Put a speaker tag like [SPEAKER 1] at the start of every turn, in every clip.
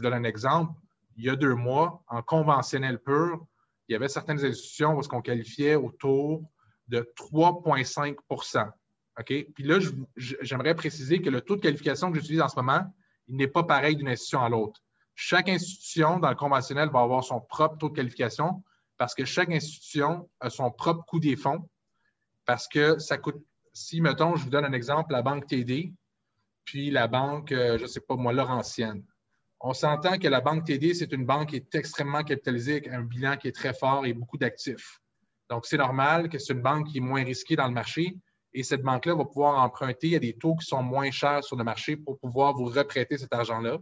[SPEAKER 1] vous donne un exemple. Il y a deux mois, en conventionnel pur, il y avait certaines institutions où on qualifiait autour de 3,5 OK? Puis là, j'aimerais préciser que le taux de qualification que j'utilise en ce moment, il n'est pas pareil d'une institution à l'autre. Chaque institution dans le conventionnel va avoir son propre taux de qualification parce que chaque institution a son propre coût des fonds. Parce que ça coûte, si, mettons, je vous donne un exemple, la banque TD, puis la banque, euh, je ne sais pas moi, Laurentienne. On s'entend que la banque TD, c'est une banque qui est extrêmement capitalisée, avec un bilan qui est très fort et beaucoup d'actifs. Donc, c'est normal que c'est une banque qui est moins risquée dans le marché et cette banque-là va pouvoir emprunter à des taux qui sont moins chers sur le marché pour pouvoir vous reprêter cet argent-là.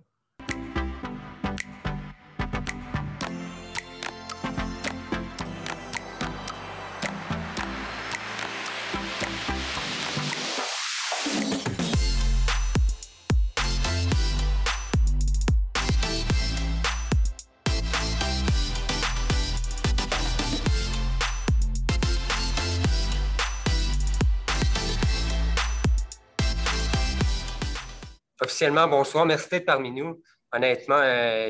[SPEAKER 2] Bonsoir. Merci d'être parmi nous. Honnêtement,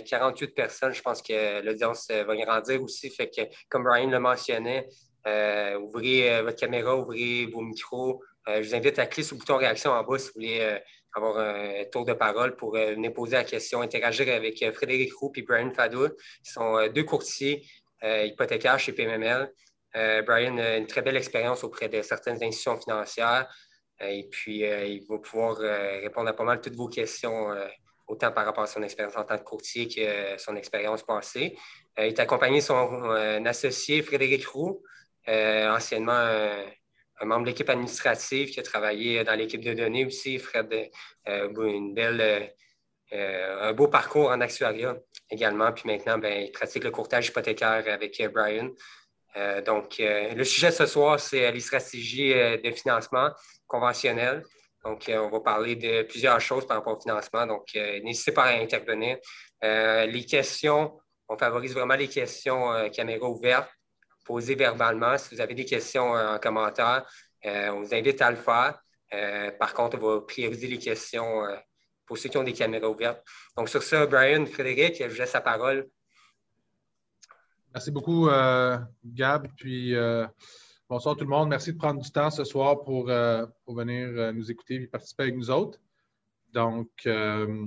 [SPEAKER 2] 48 euh, personnes, je pense que l'audience euh, va grandir aussi. Fait que, comme Brian le mentionnait, euh, ouvrez votre caméra, ouvrez vos micros. je vous invite à cliquer sur le bouton réaction en bas si vous voulez avoir un tour de parole pour venir poser la question, interagir avec Frédéric Roux et Brian Fadoul, qui sont deux courtiers hypothécaires chez PMML. Brian a une très belle expérience auprès de certaines institutions financières. Et puis, euh, il va pouvoir euh, répondre à pas mal toutes vos questions, euh, autant par rapport à son expérience en tant que courtier que son expérience passée. il est accompagné de son associé Frédéric Roux, anciennement un membre de l'équipe administrative qui a travaillé dans l'équipe de données aussi. Fred, une belle, un beau parcours en actuariat également. Puis maintenant, ben, il pratique le courtage hypothécaire avec Brian. donc, le sujet ce soir, c'est les stratégies de financement conventionnel. Donc, euh, on va parler de plusieurs choses par rapport au financement. Donc, euh, n'hésitez pas à intervenir. Euh, les questions, on favorise vraiment les questions caméra ouverte, posées verbalement. Si vous avez des questions en commentaire, on vous invite à le faire. par contre, on va prioriser les questions pour ceux qui ont des caméras ouvertes. Donc, sur ça, Brian, Frédéric, je vous laisse la parole.
[SPEAKER 1] Merci beaucoup, Gab. Puis, Bonsoir tout le monde. Merci de prendre du temps ce soir pour, euh, venir euh, nous écouter et participer avec nous autres. Donc, euh,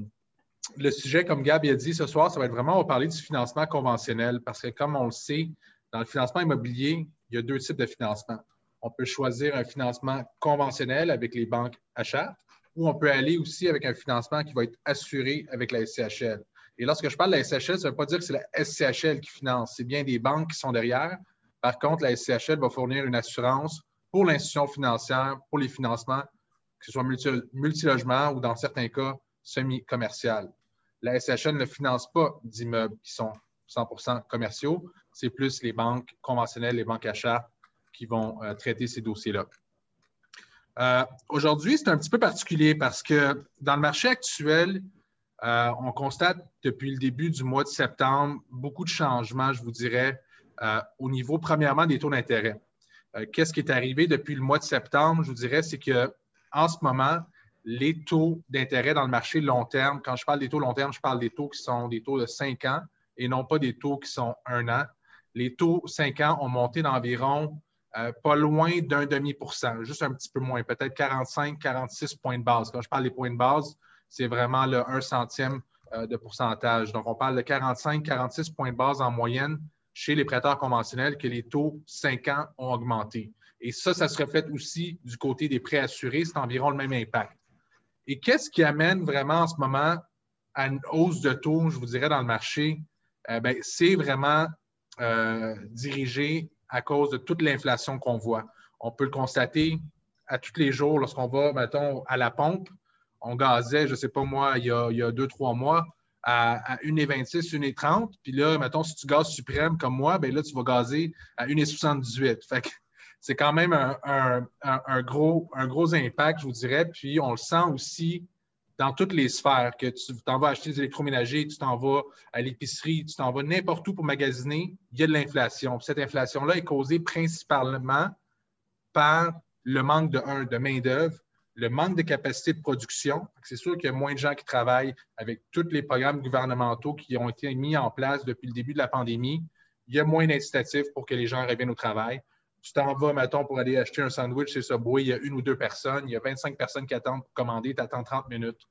[SPEAKER 1] le sujet, comme Gab a dit ce soir, ça va être vraiment, on va parler du financement conventionnel parce que comme on le sait, dans le financement immobilier, il y a deux types de financement. On peut choisir un financement conventionnel avec les banques achats ou on peut aller aussi avec un financement qui va être assuré avec la SCHL. Et lorsque je parle de la SCHL, ça ne veut pas dire que c'est la SCHL qui finance, c'est bien des banques qui sont derrière, par contre, la SCHL va fournir une assurance pour l'institution financière, pour les financements, que ce soit multilogement ou dans certains cas semi-commercial. La SCHL ne finance pas d'immeubles qui sont 100% commerciaux. C'est plus les banques conventionnelles, les banques achats qui vont euh, traiter ces dossiers-là. Euh, aujourd'hui, c'est un petit peu particulier parce que dans le marché actuel, euh, on constate depuis le début du mois de septembre beaucoup de changements, je vous dirais, au niveau, premièrement, des taux d'intérêt. Euh, qu'est-ce qui est arrivé depuis le mois de septembre? Je vous dirais, c'est qu'en ce moment, les taux d'intérêt dans le marché long terme, quand je parle des taux long terme, je parle des taux qui sont des taux de 5 ans et non pas des taux qui sont 1 an. Les taux 5 ans ont monté d'environ euh, pas loin d'un demi pour cent, juste un petit peu moins, peut-être 45, 46 points de base. Quand je parle des points de base, c'est vraiment le 1 centième de pourcentage. Donc, on parle de 45, 46 points de base en moyenne chez les prêteurs conventionnels que les taux 5 ans ont augmenté. Et ça, ça se reflète aussi du côté des prêts assurés, c'est environ le même impact. Et qu'est-ce qui amène vraiment en ce moment à une hausse de taux, je vous dirais, dans le marché? Ben, c'est vraiment euh, dirigé à cause de toute l'inflation qu'on voit. On peut le constater à tous les jours lorsqu'on va, mettons, à la pompe. On gazait, je ne sais pas moi, il y a, il y a deux, trois mois, à, 1,26, 1,30. Puis là, mettons, si tu gazes suprême comme moi, bien là, tu vas gazer à 1,78. Fait que c'est quand même un, gros, un gros impact, je vous dirais. Puis on le sent aussi dans toutes les sphères, que tu t'en vas acheter des électroménagers, tu t'en vas à l'épicerie, tu t'en vas n'importe où pour magasiner, il y a de l'inflation. Cette inflation-là est causée principalement par le manque de, de main-d'œuvre le manque de capacité de production. C'est sûr qu'il y a moins de gens qui travaillent avec tous les programmes gouvernementaux qui ont été mis en place depuis le début de la pandémie. Il y a moins d'incitatifs pour que les gens reviennent au travail. Tu t'en vas, mettons, pour aller acheter un sandwich chez Subway, il y a une ou deux personnes, il y a 25 personnes qui attendent pour commander, tu attends 30 minutes.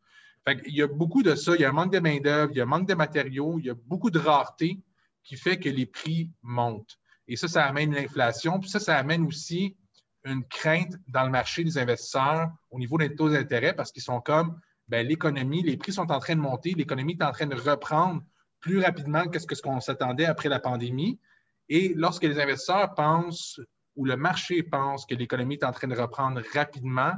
[SPEAKER 1] il y a beaucoup de ça, il y a un manque de main-d'œuvre, il y a un manque de matériaux, il y a beaucoup de rareté qui fait que les prix montent. Et ça, ça amène l'inflation. Puis ça, ça amène aussi une crainte dans le marché des investisseurs au niveau des taux d'intérêt parce qu'ils sont comme ben, l'économie, les prix sont en train de monter, l'économie est en train de reprendre plus rapidement que ce qu'on s'attendait après la pandémie. Et lorsque les investisseurs pensent ou le marché pense que l'économie est en train de reprendre rapidement,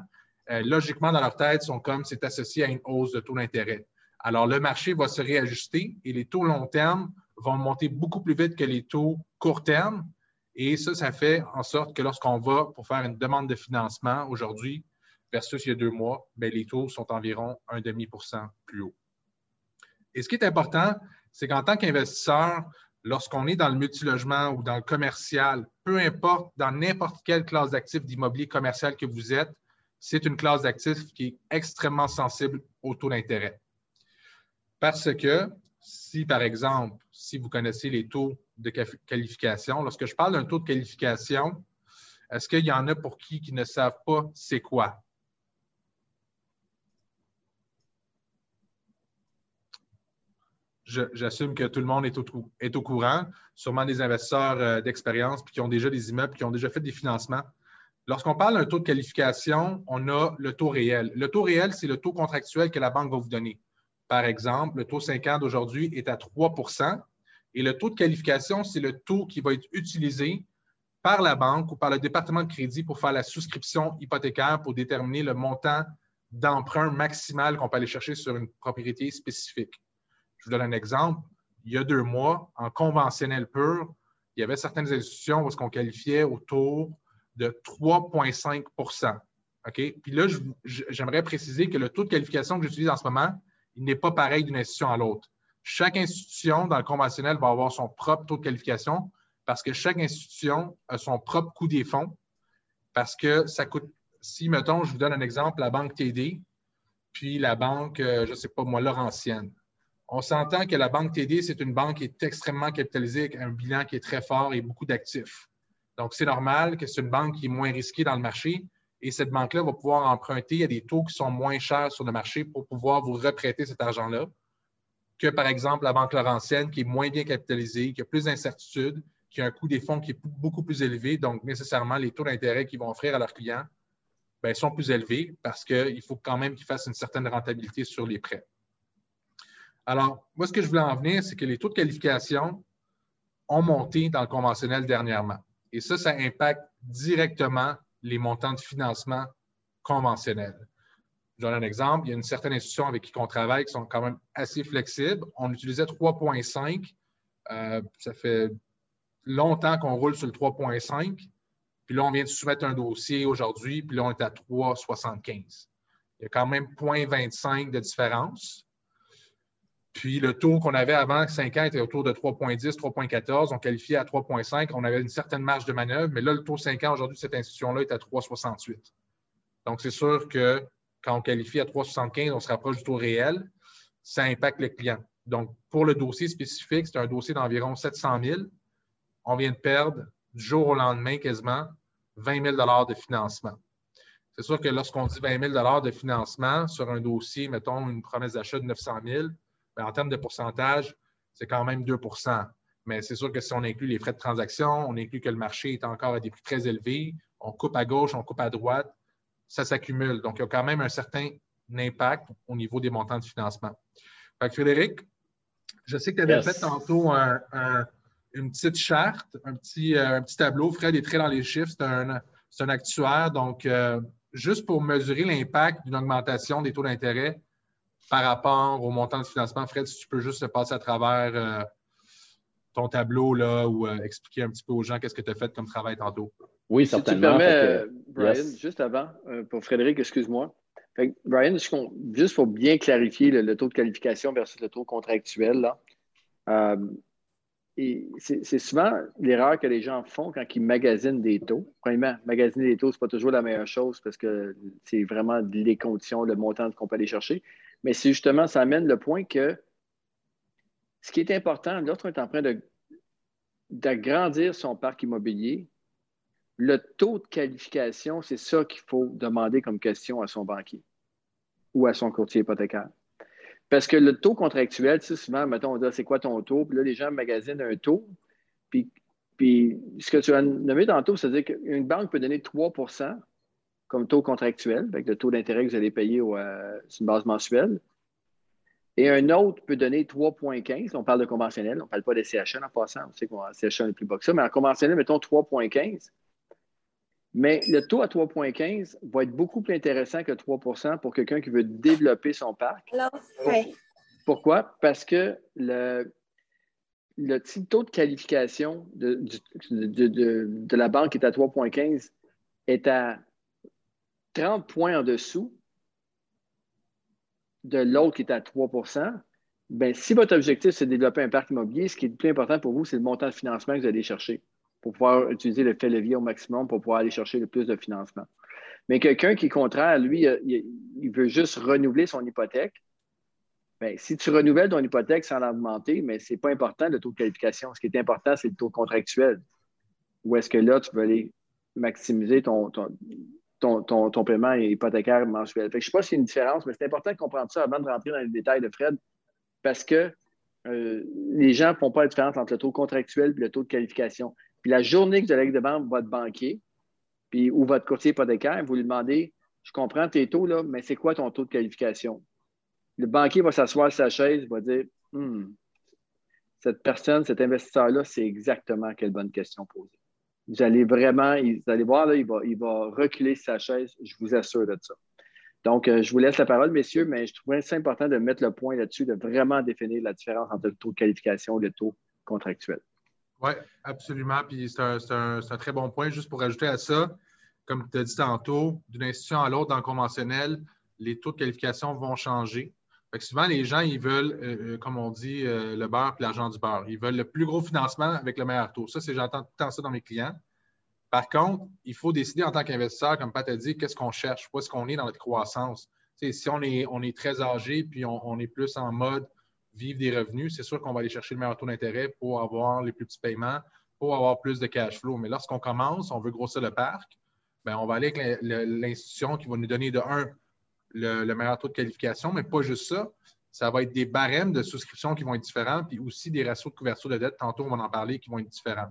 [SPEAKER 1] euh, logiquement, dans leur tête, sont comme c'est associé à une hausse de taux d'intérêt. Alors, le marché va se réajuster et les taux long terme vont monter beaucoup plus vite que les taux court terme. Et ça, ça fait en sorte que lorsqu'on va pour faire une demande de financement aujourd'hui versus il y a deux mois, bien, les taux sont environ un demi pour cent plus haut. Et ce qui est important, c'est qu'en tant qu'investisseur, lorsqu'on est dans le multilogement ou dans le commercial, peu importe dans n'importe quelle classe d'actifs d'immobilier commercial que vous êtes, c'est une classe d'actifs qui est extrêmement sensible au taux d'intérêt. Parce que si, par exemple, si vous connaissez les taux de qualification, lorsque je parle d'un taux de qualification, est-ce qu'il y en a pour qui qui ne savent pas c'est quoi? J'assume que tout le monde est au, courant, sûrement des investisseurs euh, d'expérience qui ont déjà des immeubles, qui ont déjà fait des financements. Lorsqu'on parle d'un taux de qualification, on a le taux réel. Le taux réel, c'est le taux contractuel que la banque va vous donner. Par exemple, le taux 5 ans d'aujourd'hui est à 3 et le taux de qualification, c'est le taux qui va être utilisé par la banque ou par le département de crédit pour faire la souscription hypothécaire pour déterminer le montant d'emprunt maximal qu'on peut aller chercher sur une propriété spécifique. Je vous donne un exemple. Il y a deux mois, en conventionnel pur, il y avait certaines institutions où on qualifiait autour de 3,5 OK? Puis là, j'aimerais préciser que le taux de qualification que j'utilise en ce moment, il n'est pas pareil d'une institution à l'autre. Chaque institution dans le conventionnel va avoir son propre taux de qualification parce que chaque institution a son propre coût des fonds. Parce que ça coûte, si, mettons, je vous donne un exemple, la banque TD, puis la banque, euh, je ne sais pas moi, Laurentienne. On s'entend que la banque TD, c'est une banque qui est extrêmement capitalisée, avec un bilan qui est très fort et beaucoup d'actifs. Donc, c'est normal que c'est une banque qui est moins risquée dans le marché et cette banque-là va pouvoir emprunter à des taux qui sont moins chers sur le marché pour pouvoir vous reprêter cet argent-là que, par exemple, la Banque Laurentienne, qui est moins bien capitalisée, qui a plus d'incertitudes, qui a un coût des fonds qui est beaucoup plus élevé. Donc, nécessairement, les taux d'intérêt qu'ils vont offrir à leurs clients bien, sont plus élevés parce qu'il faut quand même qu'ils fassent une certaine rentabilité sur les prêts. Alors, moi, ce que je voulais en venir, c'est que les taux de qualification ont monté dans le conventionnel dernièrement. Et ça, ça impacte directement les montants de financement conventionnels. Je donne un exemple. Il y a une certaine institution avec qui on travaille qui sont quand même assez flexibles. On utilisait 3,5. Euh, ça fait longtemps qu'on roule sur le 3,5. Puis là, on vient de soumettre un dossier aujourd'hui, puis là, on est à 3,75. Il y a quand même 0,25 de différence. Puis le taux qu'on avait avant 5 ans était autour de 3,10, 3,14. On qualifiait à 3,5. On avait une certaine marge de manœuvre, mais là, le taux 5 ans aujourd'hui, cette institution-là est à 3,68. Donc, c'est sûr que quand on qualifie à 3,75, on se rapproche du taux réel. Ça impacte le client. Donc, pour le dossier spécifique, c'est un dossier d'environ 700 000. On vient de perdre du jour au lendemain quasiment 20 000 de financement. C'est sûr que lorsqu'on dit 20 000 de financement sur un dossier, mettons une promesse d'achat de 900 000, ben, en termes de pourcentage, c'est quand même 2% Mais c'est sûr que si on inclut les frais de transaction, on inclut que le marché est encore à des prix très élevés, on coupe à gauche, on coupe à droite, ça s'accumule. Donc, il y a quand même un certain impact au niveau des montants de financement. Fait Frédéric, je sais que tu avais fait tantôt une petite charte, un petit, euh, un petit tableau. Fred est très dans les chiffres, c'est un, un, actuaire. Donc, euh, juste pour mesurer l'impact d'une augmentation des taux d'intérêt, par rapport au montant de financement. Fred, si tu peux juste passer à travers euh, ton tableau là, ou euh, expliquer un petit peu aux gens qu'est-ce que tu as fait comme travail tantôt.
[SPEAKER 3] Oui, certainement. Si tu permets, Brian, juste avant, euh, pour Frédéric, excuse-moi. Brian, juste pour bien clarifier le, taux de qualification versus le taux contractuel, là, c'est souvent l'erreur que les gens font quand ils magasinent des taux. Premièrement, magasiner des taux, ce n'est pas toujours la meilleure chose parce que c'est vraiment les conditions, le montant qu'on peut aller chercher. Mais c'est justement, ça amène le point que ce qui est important, lorsqu'on est en train d'agrandir son parc immobilier, le taux de qualification, c'est ça qu'il faut demander comme question à son banquier ou à son courtier hypothécaire. Parce que le taux contractuel, tu sais, souvent, mettons, on dit c'est quoi ton taux? Puis là, les gens magasinent un taux. Puis, puis ce que tu as nommé tantôt, c'est-à-dire qu'une banque peut donner 3% comme taux contractuel, avec le taux d'intérêt que vous allez payer euh, sur une base mensuelle. Et un autre peut donner 3,15. On parle de conventionnel, on ne parle pas de CHN en passant. On sait que CHN est plus bas que ça, mais en conventionnel, mettons 3,15. Mais le taux à 3,15 va être beaucoup plus intéressant que 3% pour quelqu'un qui veut développer son parc. Pourquoi? Parce que le, le taux de qualification de, de, la banque qui est à 3,15 est à 30 points en dessous de l'autre qui est à 3 Bien, si votre objectif, c'est de développer un parc immobilier, ce qui est le plus important pour vous, c'est le montant de financement que vous allez chercher pour pouvoir utiliser le fait levier au maximum pour pouvoir aller chercher le plus de financement. Mais quelqu'un qui est contraire, lui, il, veut juste renouveler son hypothèque. Bien, si tu renouvelles ton hypothèque sans l'augmenter, mais ce n'est pas important le taux de qualification. Ce qui est important, c'est le taux contractuel. Ou est-ce que là, tu veux aller maximiser ton, ton, ton, paiement hypothécaire mensuel? je ne sais pas s'il y a une différence, mais c'est important de comprendre ça avant de rentrer dans les détails de Fred, parce que euh, les gens ne font pas la différence entre le taux contractuel et le taux de qualification. Puis la journée que vous allez devant votre banquier puis, ou votre courtier hypothécaire, vous lui demandez Je comprends tes taux, là, mais c'est quoi ton taux de qualification? Le banquier va s'asseoir sur sa chaise, va dire hmm, cette personne, cet investisseur-là, c'est exactement quelle bonne question poser. Vous allez vraiment, vous allez voir, là, il, va, reculer sa chaise, je vous assure de ça. Donc, euh, je vous laisse la parole, messieurs, mais je trouvais c'est important de mettre le point là-dessus, de vraiment définir la différence entre le taux de qualification et le taux contractuel.
[SPEAKER 1] Oui, absolument. Puis c'est un, très bon point. Juste pour ajouter à ça, comme tu as dit tantôt, d'une institution à l'autre dans le conventionnel, les taux de qualification vont changer. Fait souvent, les gens, ils veulent, euh, euh, comme on dit, euh, le beurre et l'argent du beurre. Ils veulent le plus gros financement avec le meilleur taux. Ça, c'est j'entends tout le temps ça dans mes clients. Par contre, il faut décider en tant qu'investisseur, comme Pat a dit, qu'est-ce qu'on cherche, où est-ce qu'on est dans notre croissance? si on est, on est très âgé, puis on est plus en mode vivre des revenus, c'est sûr qu'on va aller chercher le meilleur taux d'intérêt pour avoir les plus petits paiements, pour avoir plus de cash flow. Mais lorsqu'on commence, on veut grossir le parc, bien, on va aller avec l'institution qui va nous donner de un, le, meilleur taux de qualification, mais pas juste ça. Ça va être des barèmes de souscription qui vont être différents, puis aussi des ratios de couverture de dette, tantôt on va en parler, qui vont être différents.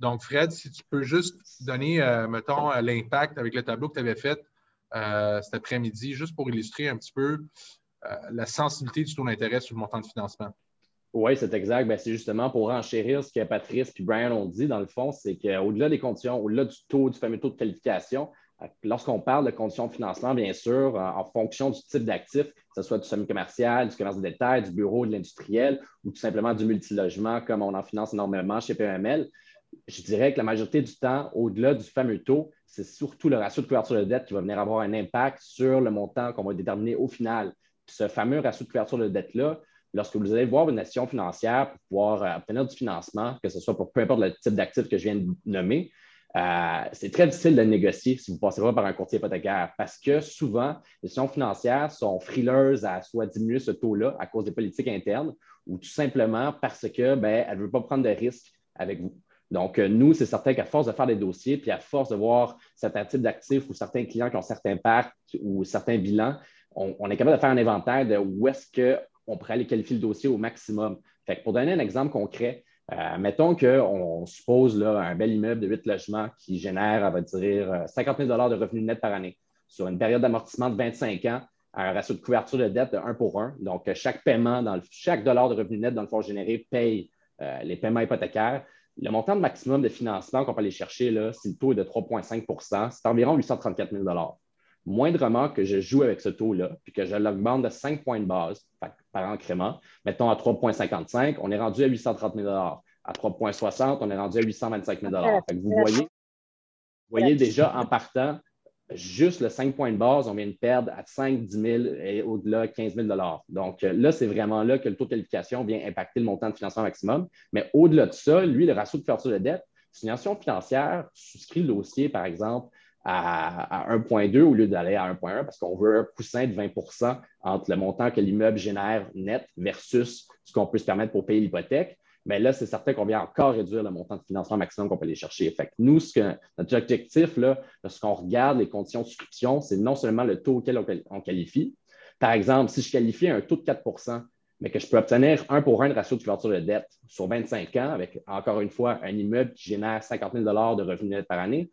[SPEAKER 1] Donc, Fred, si tu peux juste donner, euh, mettons, l'impact avec le tableau que tu avais fait euh, cet après-midi, juste pour illustrer un petit peu euh, la sensibilité du taux d'intérêt sur le montant de financement.
[SPEAKER 4] Oui, c'est exact. Ben, c'est justement pour enchérir ce que Patrice et Brian ont dit, dans le fond, c'est qu'au-delà des conditions, au-delà du taux, du fameux taux de qualification, euh, lorsqu'on parle de conditions de financement, bien sûr, en, fonction du type d'actif, que ce soit du semi-commercial, du commerce de détail, du bureau, de l'industriel ou tout simplement du multilogement, comme on en finance énormément chez PML, je dirais que la majorité du temps, au-delà du fameux taux, c'est surtout le ratio de couverture de dette qui va venir avoir un impact sur le montant qu'on va déterminer au final ce fameux ratio de couverture de dette-là, lorsque vous allez voir une institution financière pour pouvoir euh, obtenir du financement, que ce soit pour peu importe le type d'actif que je viens de nommer, euh, c'est très difficile de négocier si vous ne passez pas par un courtier hypothécaire parce que souvent, les institutions financières sont frileuses à soit diminuer ce taux-là à cause des politiques internes ou tout simplement parce qu'elles ben, ne veulent pas prendre de risques avec vous. Donc, euh, nous, c'est certain qu'à force de faire des dossiers, puis à force de voir certains types d'actifs ou certains clients qui ont certains parcs ou certains bilans, on, est capable de faire un inventaire de où est-ce qu'on pourrait aller qualifier le dossier au maximum. pour donner un exemple concret, euh, mettons qu'on suppose là, un bel immeuble de 8 logements qui génère, on va dire, 50 000 de revenus nets par année sur une période d'amortissement de 25 ans un ratio de couverture de dette de 1 pour 1. Donc, chaque paiement, chaque dollar de revenus net dans le fonds généré paye euh, les paiements hypothécaires. Le montant maximum de financement qu'on peut aller chercher, là, si le taux est de 3,5% c'est environ 834 000 moindrement que je joue avec ce taux-là, puis que je l'augmente de 5 points de base par incrément, mettons à 3,55, on est rendu à 830 000 À 3,60, on est rendu à 825 000 Vous voyez, déjà en partant juste le 5 points de base, on vient de perdre à 5, 10 000 et au-delà 15 000 Donc là, c'est vraiment là que le taux de qualification vient impacter le montant de financement maximum. Mais au-delà de ça, lui, le ratio de couverture de dette, une institution financière souscrit le dossier, par exemple, à, 1,2 au lieu d'aller à 1,1 parce qu'on veut un coussin de 20% entre le montant que l'immeuble génère net versus ce qu'on peut se permettre pour payer l'hypothèque. Mais là, c'est certain qu'on vient encore réduire le montant de financement maximum qu'on peut aller chercher. Fait nous, ce que, notre objectif, lorsqu'on regarde les conditions de souscription, c'est non seulement le taux auquel on, qualifie. Par exemple, si je qualifie un taux de 4% mais que je peux obtenir un pour un de ratio de couverture de dette sur 25 ans avec, encore une fois, un immeuble qui génère 50 000 de revenus nets par année,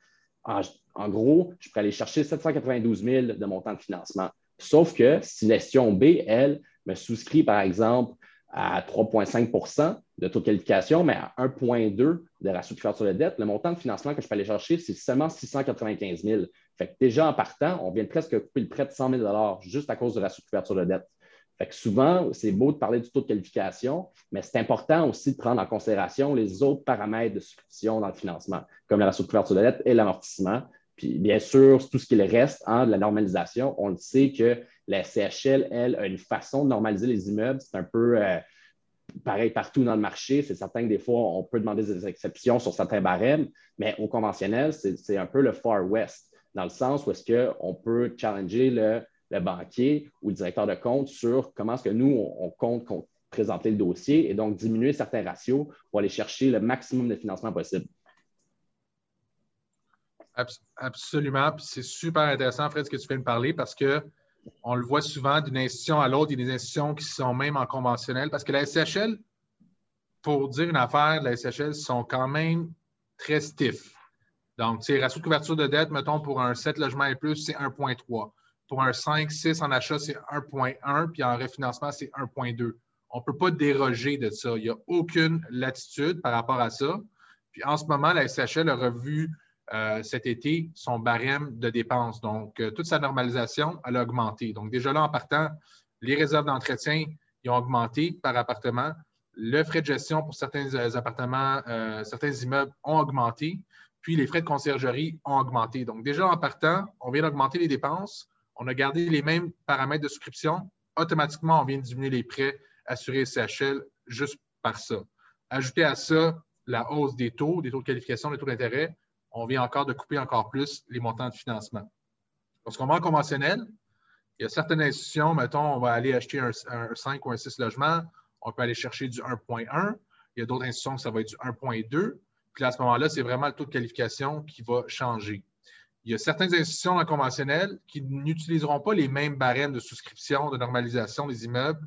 [SPEAKER 4] en, gros, je pourrais aller chercher 792 000 de montant de financement. Sauf que si l'estion B, elle, me souscrit, par exemple, à 3,5% de taux de qualification, mais à 1,2 de ratio de couverture de dette, le montant de financement que je peux aller chercher, c'est seulement 695 000. Fait que déjà en partant, on vient presque couper le prêt de 100 000 juste à cause de ratio de couverture de dette. Fait que souvent, c'est beau de parler du taux de qualification, mais c'est important aussi de prendre en considération les autres paramètres de souscription dans le financement, comme la ratio de couverture de dette et l'amortissement. Puis bien sûr, tout ce qu'il reste en de la normalisation, on le sait que la CHL, elle, a une façon de normaliser les immeubles. C'est un peu euh, pareil partout dans le marché. C'est certain que des fois, on peut demander des exceptions sur certains barèmes, mais au conventionnel, c'est un peu le Far West, dans le sens où est-ce qu'on peut challenger le le banquier ou le directeur de compte sur comment est-ce que nous, on, compte présenter le dossier et donc diminuer certains ratios pour aller chercher le maximum de financement possible.
[SPEAKER 1] Absolument. c'est super intéressant, Fred, ce que tu viens de parler parce qu'on le voit souvent d'une institution à l'autre. Il y a des institutions qui sont même en conventionnel parce que la SCHL, pour dire une affaire, la SCHL sont quand même très stiff. Donc, tu sais, ratio de couverture de dette, mettons, pour un 7 logements et plus, c'est 1,3. Pour un 5, 6 en achat, c'est 1,1, puis en refinancement, c'est 1,2. On ne peut pas déroger de ça. Il n'y a aucune latitude par rapport à ça. Puis en ce moment, la SHL a revu euh, cet été son barème de dépenses. Donc, euh, toute sa normalisation, elle a augmenté. Donc, déjà là, en partant, les réserves d'entretien, ont augmenté par appartement. Le frais de gestion pour certains euh, appartements, certains immeubles ont augmenté. Puis les frais de conciergerie ont augmenté. Donc, déjà en partant, on vient d'augmenter les dépenses on a gardé les mêmes paramètres de souscription, automatiquement, on vient de diminuer les prêts assurés CHL juste par ça. Ajouter à ça la hausse des taux, des taux de qualification, des taux d'intérêt, on vient encore de couper encore plus les montants de financement. Lorsqu'on va en conventionnel, il y a certaines institutions, mettons, on va aller acheter un, 5 ou un 6 logements, on peut aller chercher du 1.1. Il y a d'autres institutions, ça va être du 1.2. Puis à ce moment-là, c'est vraiment le taux de qualification qui va changer. Il y a certaines institutions conventionnelles qui n'utiliseront pas les mêmes barèmes de souscription, de normalisation des immeubles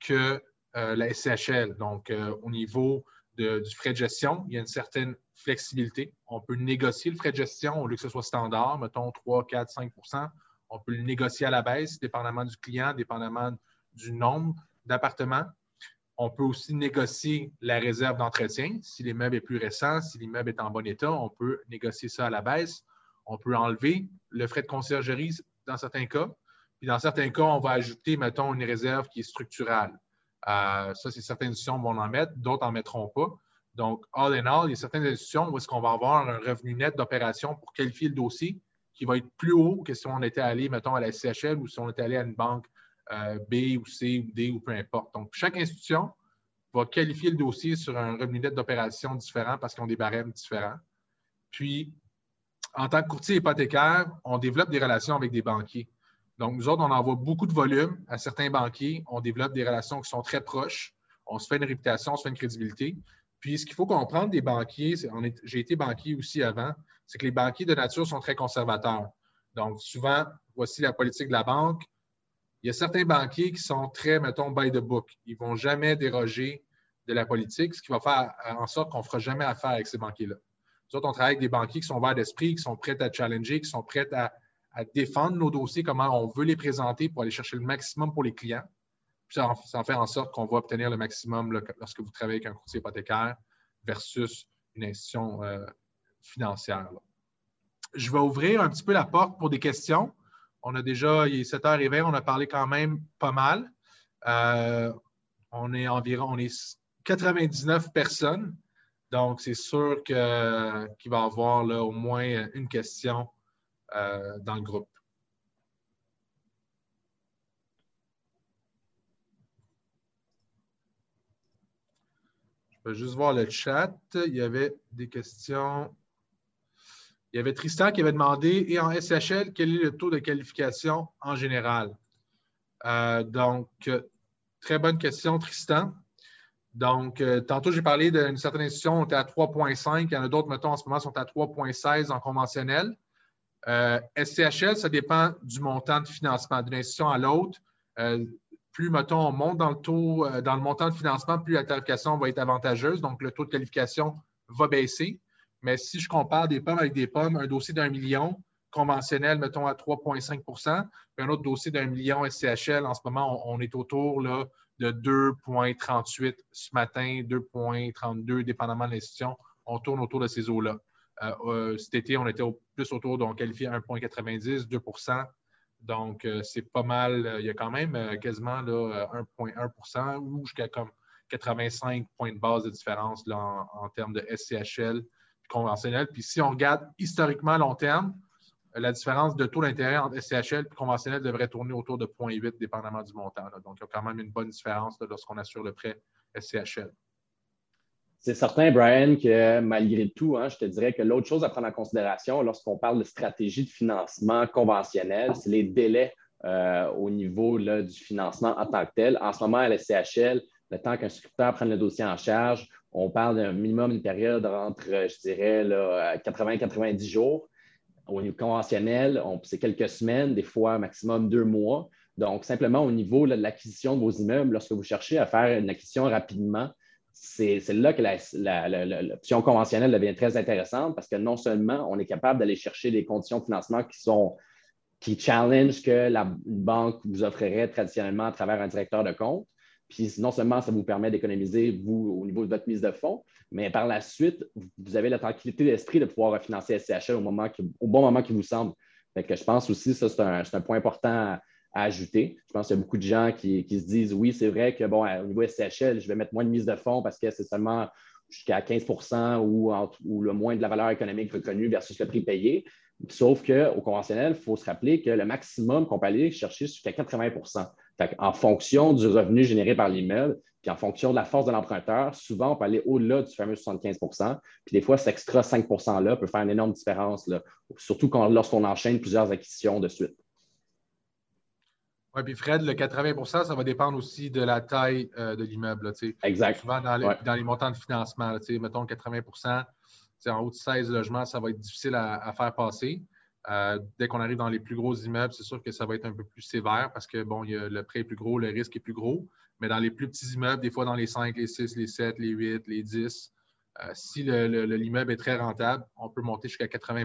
[SPEAKER 1] que euh, la SCHL. Donc, euh, au niveau du frais de gestion, il y a une certaine flexibilité. On peut négocier le frais de gestion au lieu que ce soit standard, mettons 3, 4, 5% On peut le négocier à la baisse, dépendamment du client, dépendamment du nombre d'appartements. On peut aussi négocier la réserve d'entretien. Si l'immeuble est plus récent, si l'immeuble est en bon état, on peut négocier ça à la baisse. On peut enlever le frais de conciergerie dans certains cas. Puis dans certains cas, on va ajouter, mettons, une réserve qui est structurale. Euh, ça, c'est certaines institutions vont en mettre, d'autres n'en mettront pas. Donc, all in all, il y a certaines institutions où est-ce qu'on va avoir un revenu net d'opération pour qualifier le dossier qui va être plus haut que si on était allé, mettons, à la CHL ou si on était allé à une banque euh, B ou C ou D ou peu importe. Donc, chaque institution va qualifier le dossier sur un revenu net d'opération différent parce qu'ils ont des barèmes différents. Puis, en tant que courtier hypothécaire, on développe des relations avec des banquiers. Donc, nous autres, on envoie beaucoup de volume à certains banquiers. On développe des relations qui sont très proches. On se fait une réputation, on se fait une crédibilité. Puis, ce qu'il faut comprendre des banquiers, j'ai été banquier aussi avant, c'est que les banquiers de nature sont très conservateurs. Donc, souvent, voici la politique de la banque. Il y a certains banquiers qui sont très, mettons, by the book. Ils ne vont jamais déroger de la politique, ce qui va faire en sorte qu'on ne fera jamais affaire avec ces banquiers-là. Nous autres, on travaille avec des banquiers qui sont ouverts d'esprit, qui sont prêts à challenger, qui sont prêts à, défendre nos dossiers, comment on veut les présenter pour aller chercher le maximum pour les clients. Puis ça, en fait en sorte qu'on va obtenir le maximum lorsque vous travaillez avec un courtier hypothécaire versus une institution euh, financière. Je vais ouvrir un petit peu la porte pour des questions. On a déjà, il est 7h20, on a parlé quand même pas mal. Euh, on est environ, on est 99 personnes. Donc, c'est sûr qu'il va y avoir au moins une question dans le groupe. Je vais juste voir le chat. Il y avait des questions. Il y avait Tristan qui avait demandé, et en SHL, quel est le taux de qualification en général? Euh, donc, très bonne question, Tristan. Donc, euh, tantôt, j'ai parlé d'une certaine institution, on était à 3,5. Il y en a d'autres, mettons, en ce moment, sont à 3,16 en conventionnel. Euh, SCHL, ça dépend du montant de financement d'une institution à l'autre plus, mettons, on monte dans le taux, euh, dans le montant de financement, plus la tarification va être avantageuse. Donc, le taux de qualification va baisser. Mais si je compare des pommes avec des pommes, un dossier d'un million conventionnel, mettons, à 3,5% puis un autre dossier d'un million SCHL, en ce moment, on, est autour là, de 2,38 ce matin, 2,32, dépendamment de l'institution. On tourne autour de ces eaux-là. Euh, cet été, on était plus autour, donc qualifié à 1,90, 2% donc, euh, c'est pas mal. Euh, il y a quand même quasiment 1,1% ou jusqu'à comme 85 points de base de différence en, termes de SCHL conventionnel. Puis si on regarde historiquement à long terme, la différence de taux d'intérêt entre SCHL et conventionnel devrait tourner autour de 0,8 dépendamment du montant. Donc, il y a quand même une bonne différence lorsqu'on assure le prêt SCHL.
[SPEAKER 4] C'est certain, Brian, que malgré tout, hein, je te dirais que l'autre chose à prendre en considération lorsqu'on parle de stratégie de financement conventionnelle, c'est les délais euh, au niveau du financement en tant que tel. En ce moment, à la CHL, le temps qu'un scripteur prenne le dossier en charge, on parle d'un minimum d'une période entre, je dirais, 80 et 90 jours. Au niveau conventionnel, c'est quelques semaines, des fois maximum deux mois. Donc, simplement au niveau de l'acquisition de vos immeubles, lorsque vous cherchez à faire une acquisition rapidement, c'est là que l'option conventionnelle devient très intéressante parce que non seulement on est capable d'aller chercher des conditions de financement qui sont qui challenge que la banque vous offrirait traditionnellement à travers un directeur de compte. Puis non seulement ça vous permet d'économiser, vous, au niveau de votre mise de fonds, mais par la suite, vous avez la tranquillité d'esprit de pouvoir refinancer SCHL au, moment au bon moment qui vous semble. que je pense aussi, ça, c'est un, un, point important à ajouter. Je pense qu'il y a beaucoup de gens qui, se disent oui, c'est vrai que bon, au niveau SCHL, je vais mettre moins de mise de fonds parce que c'est seulement jusqu'à 15 ou, ou, le moins de la valeur économique reconnue versus le prix payé. Sauf qu'au conventionnel, il faut se rappeler que le maximum qu'on peut aller chercher, c'est jusqu'à 80% En fonction du revenu généré par l'immeuble, puis en fonction de la force de l'emprunteur, souvent, on peut aller au-delà du fameux 75% Puis des fois, cet extra 5 %-là peut faire une énorme différence, là, surtout lorsqu'on enchaîne plusieurs acquisitions de suite.
[SPEAKER 1] Oui, puis Fred, le 80% ça va dépendre aussi de la taille euh, de l'immeuble.
[SPEAKER 4] Exact.
[SPEAKER 1] Souvent, dans les, montants de financement, mettons 80% en haut de 16 logements, ça va être difficile à, faire passer. Euh, dès qu'on arrive dans les plus gros immeubles, c'est sûr que ça va être un peu plus sévère parce que bon, le prêt est plus gros, le risque est plus gros. Mais dans les plus petits immeubles, des fois dans les 5, les 6, les 7, les 8, les 10, euh, si l'immeuble est très rentable, on peut monter jusqu'à 80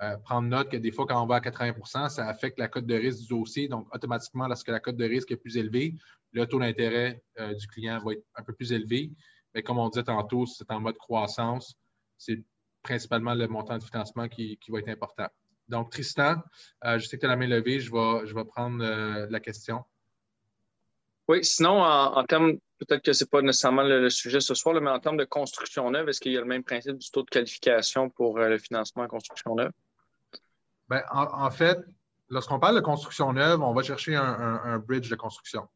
[SPEAKER 1] euh, prendre note que des fois, quand on va à 80% ça affecte la cote de risque du dossier. Donc, automatiquement, lorsque la cote de risque est plus élevée, le taux d'intérêt euh, du client va être un peu plus élevé. Mais comme on disait tantôt, c'est en mode croissance. C'est principalement le montant de financement qui, va être important. Donc, Tristan, euh, je sais que tu as la main levée. Je vais, je vais prendre la question.
[SPEAKER 5] Oui, sinon, en, termes, peut-être que ce n'est pas nécessairement le, sujet ce soir, mais en termes de construction neuve, est-ce qu'il y a le même principe du taux de qualification pour le financement en construction neuve?
[SPEAKER 1] Ben, en, fait, lorsqu'on parle de construction neuve, on va chercher un, bridge de construction.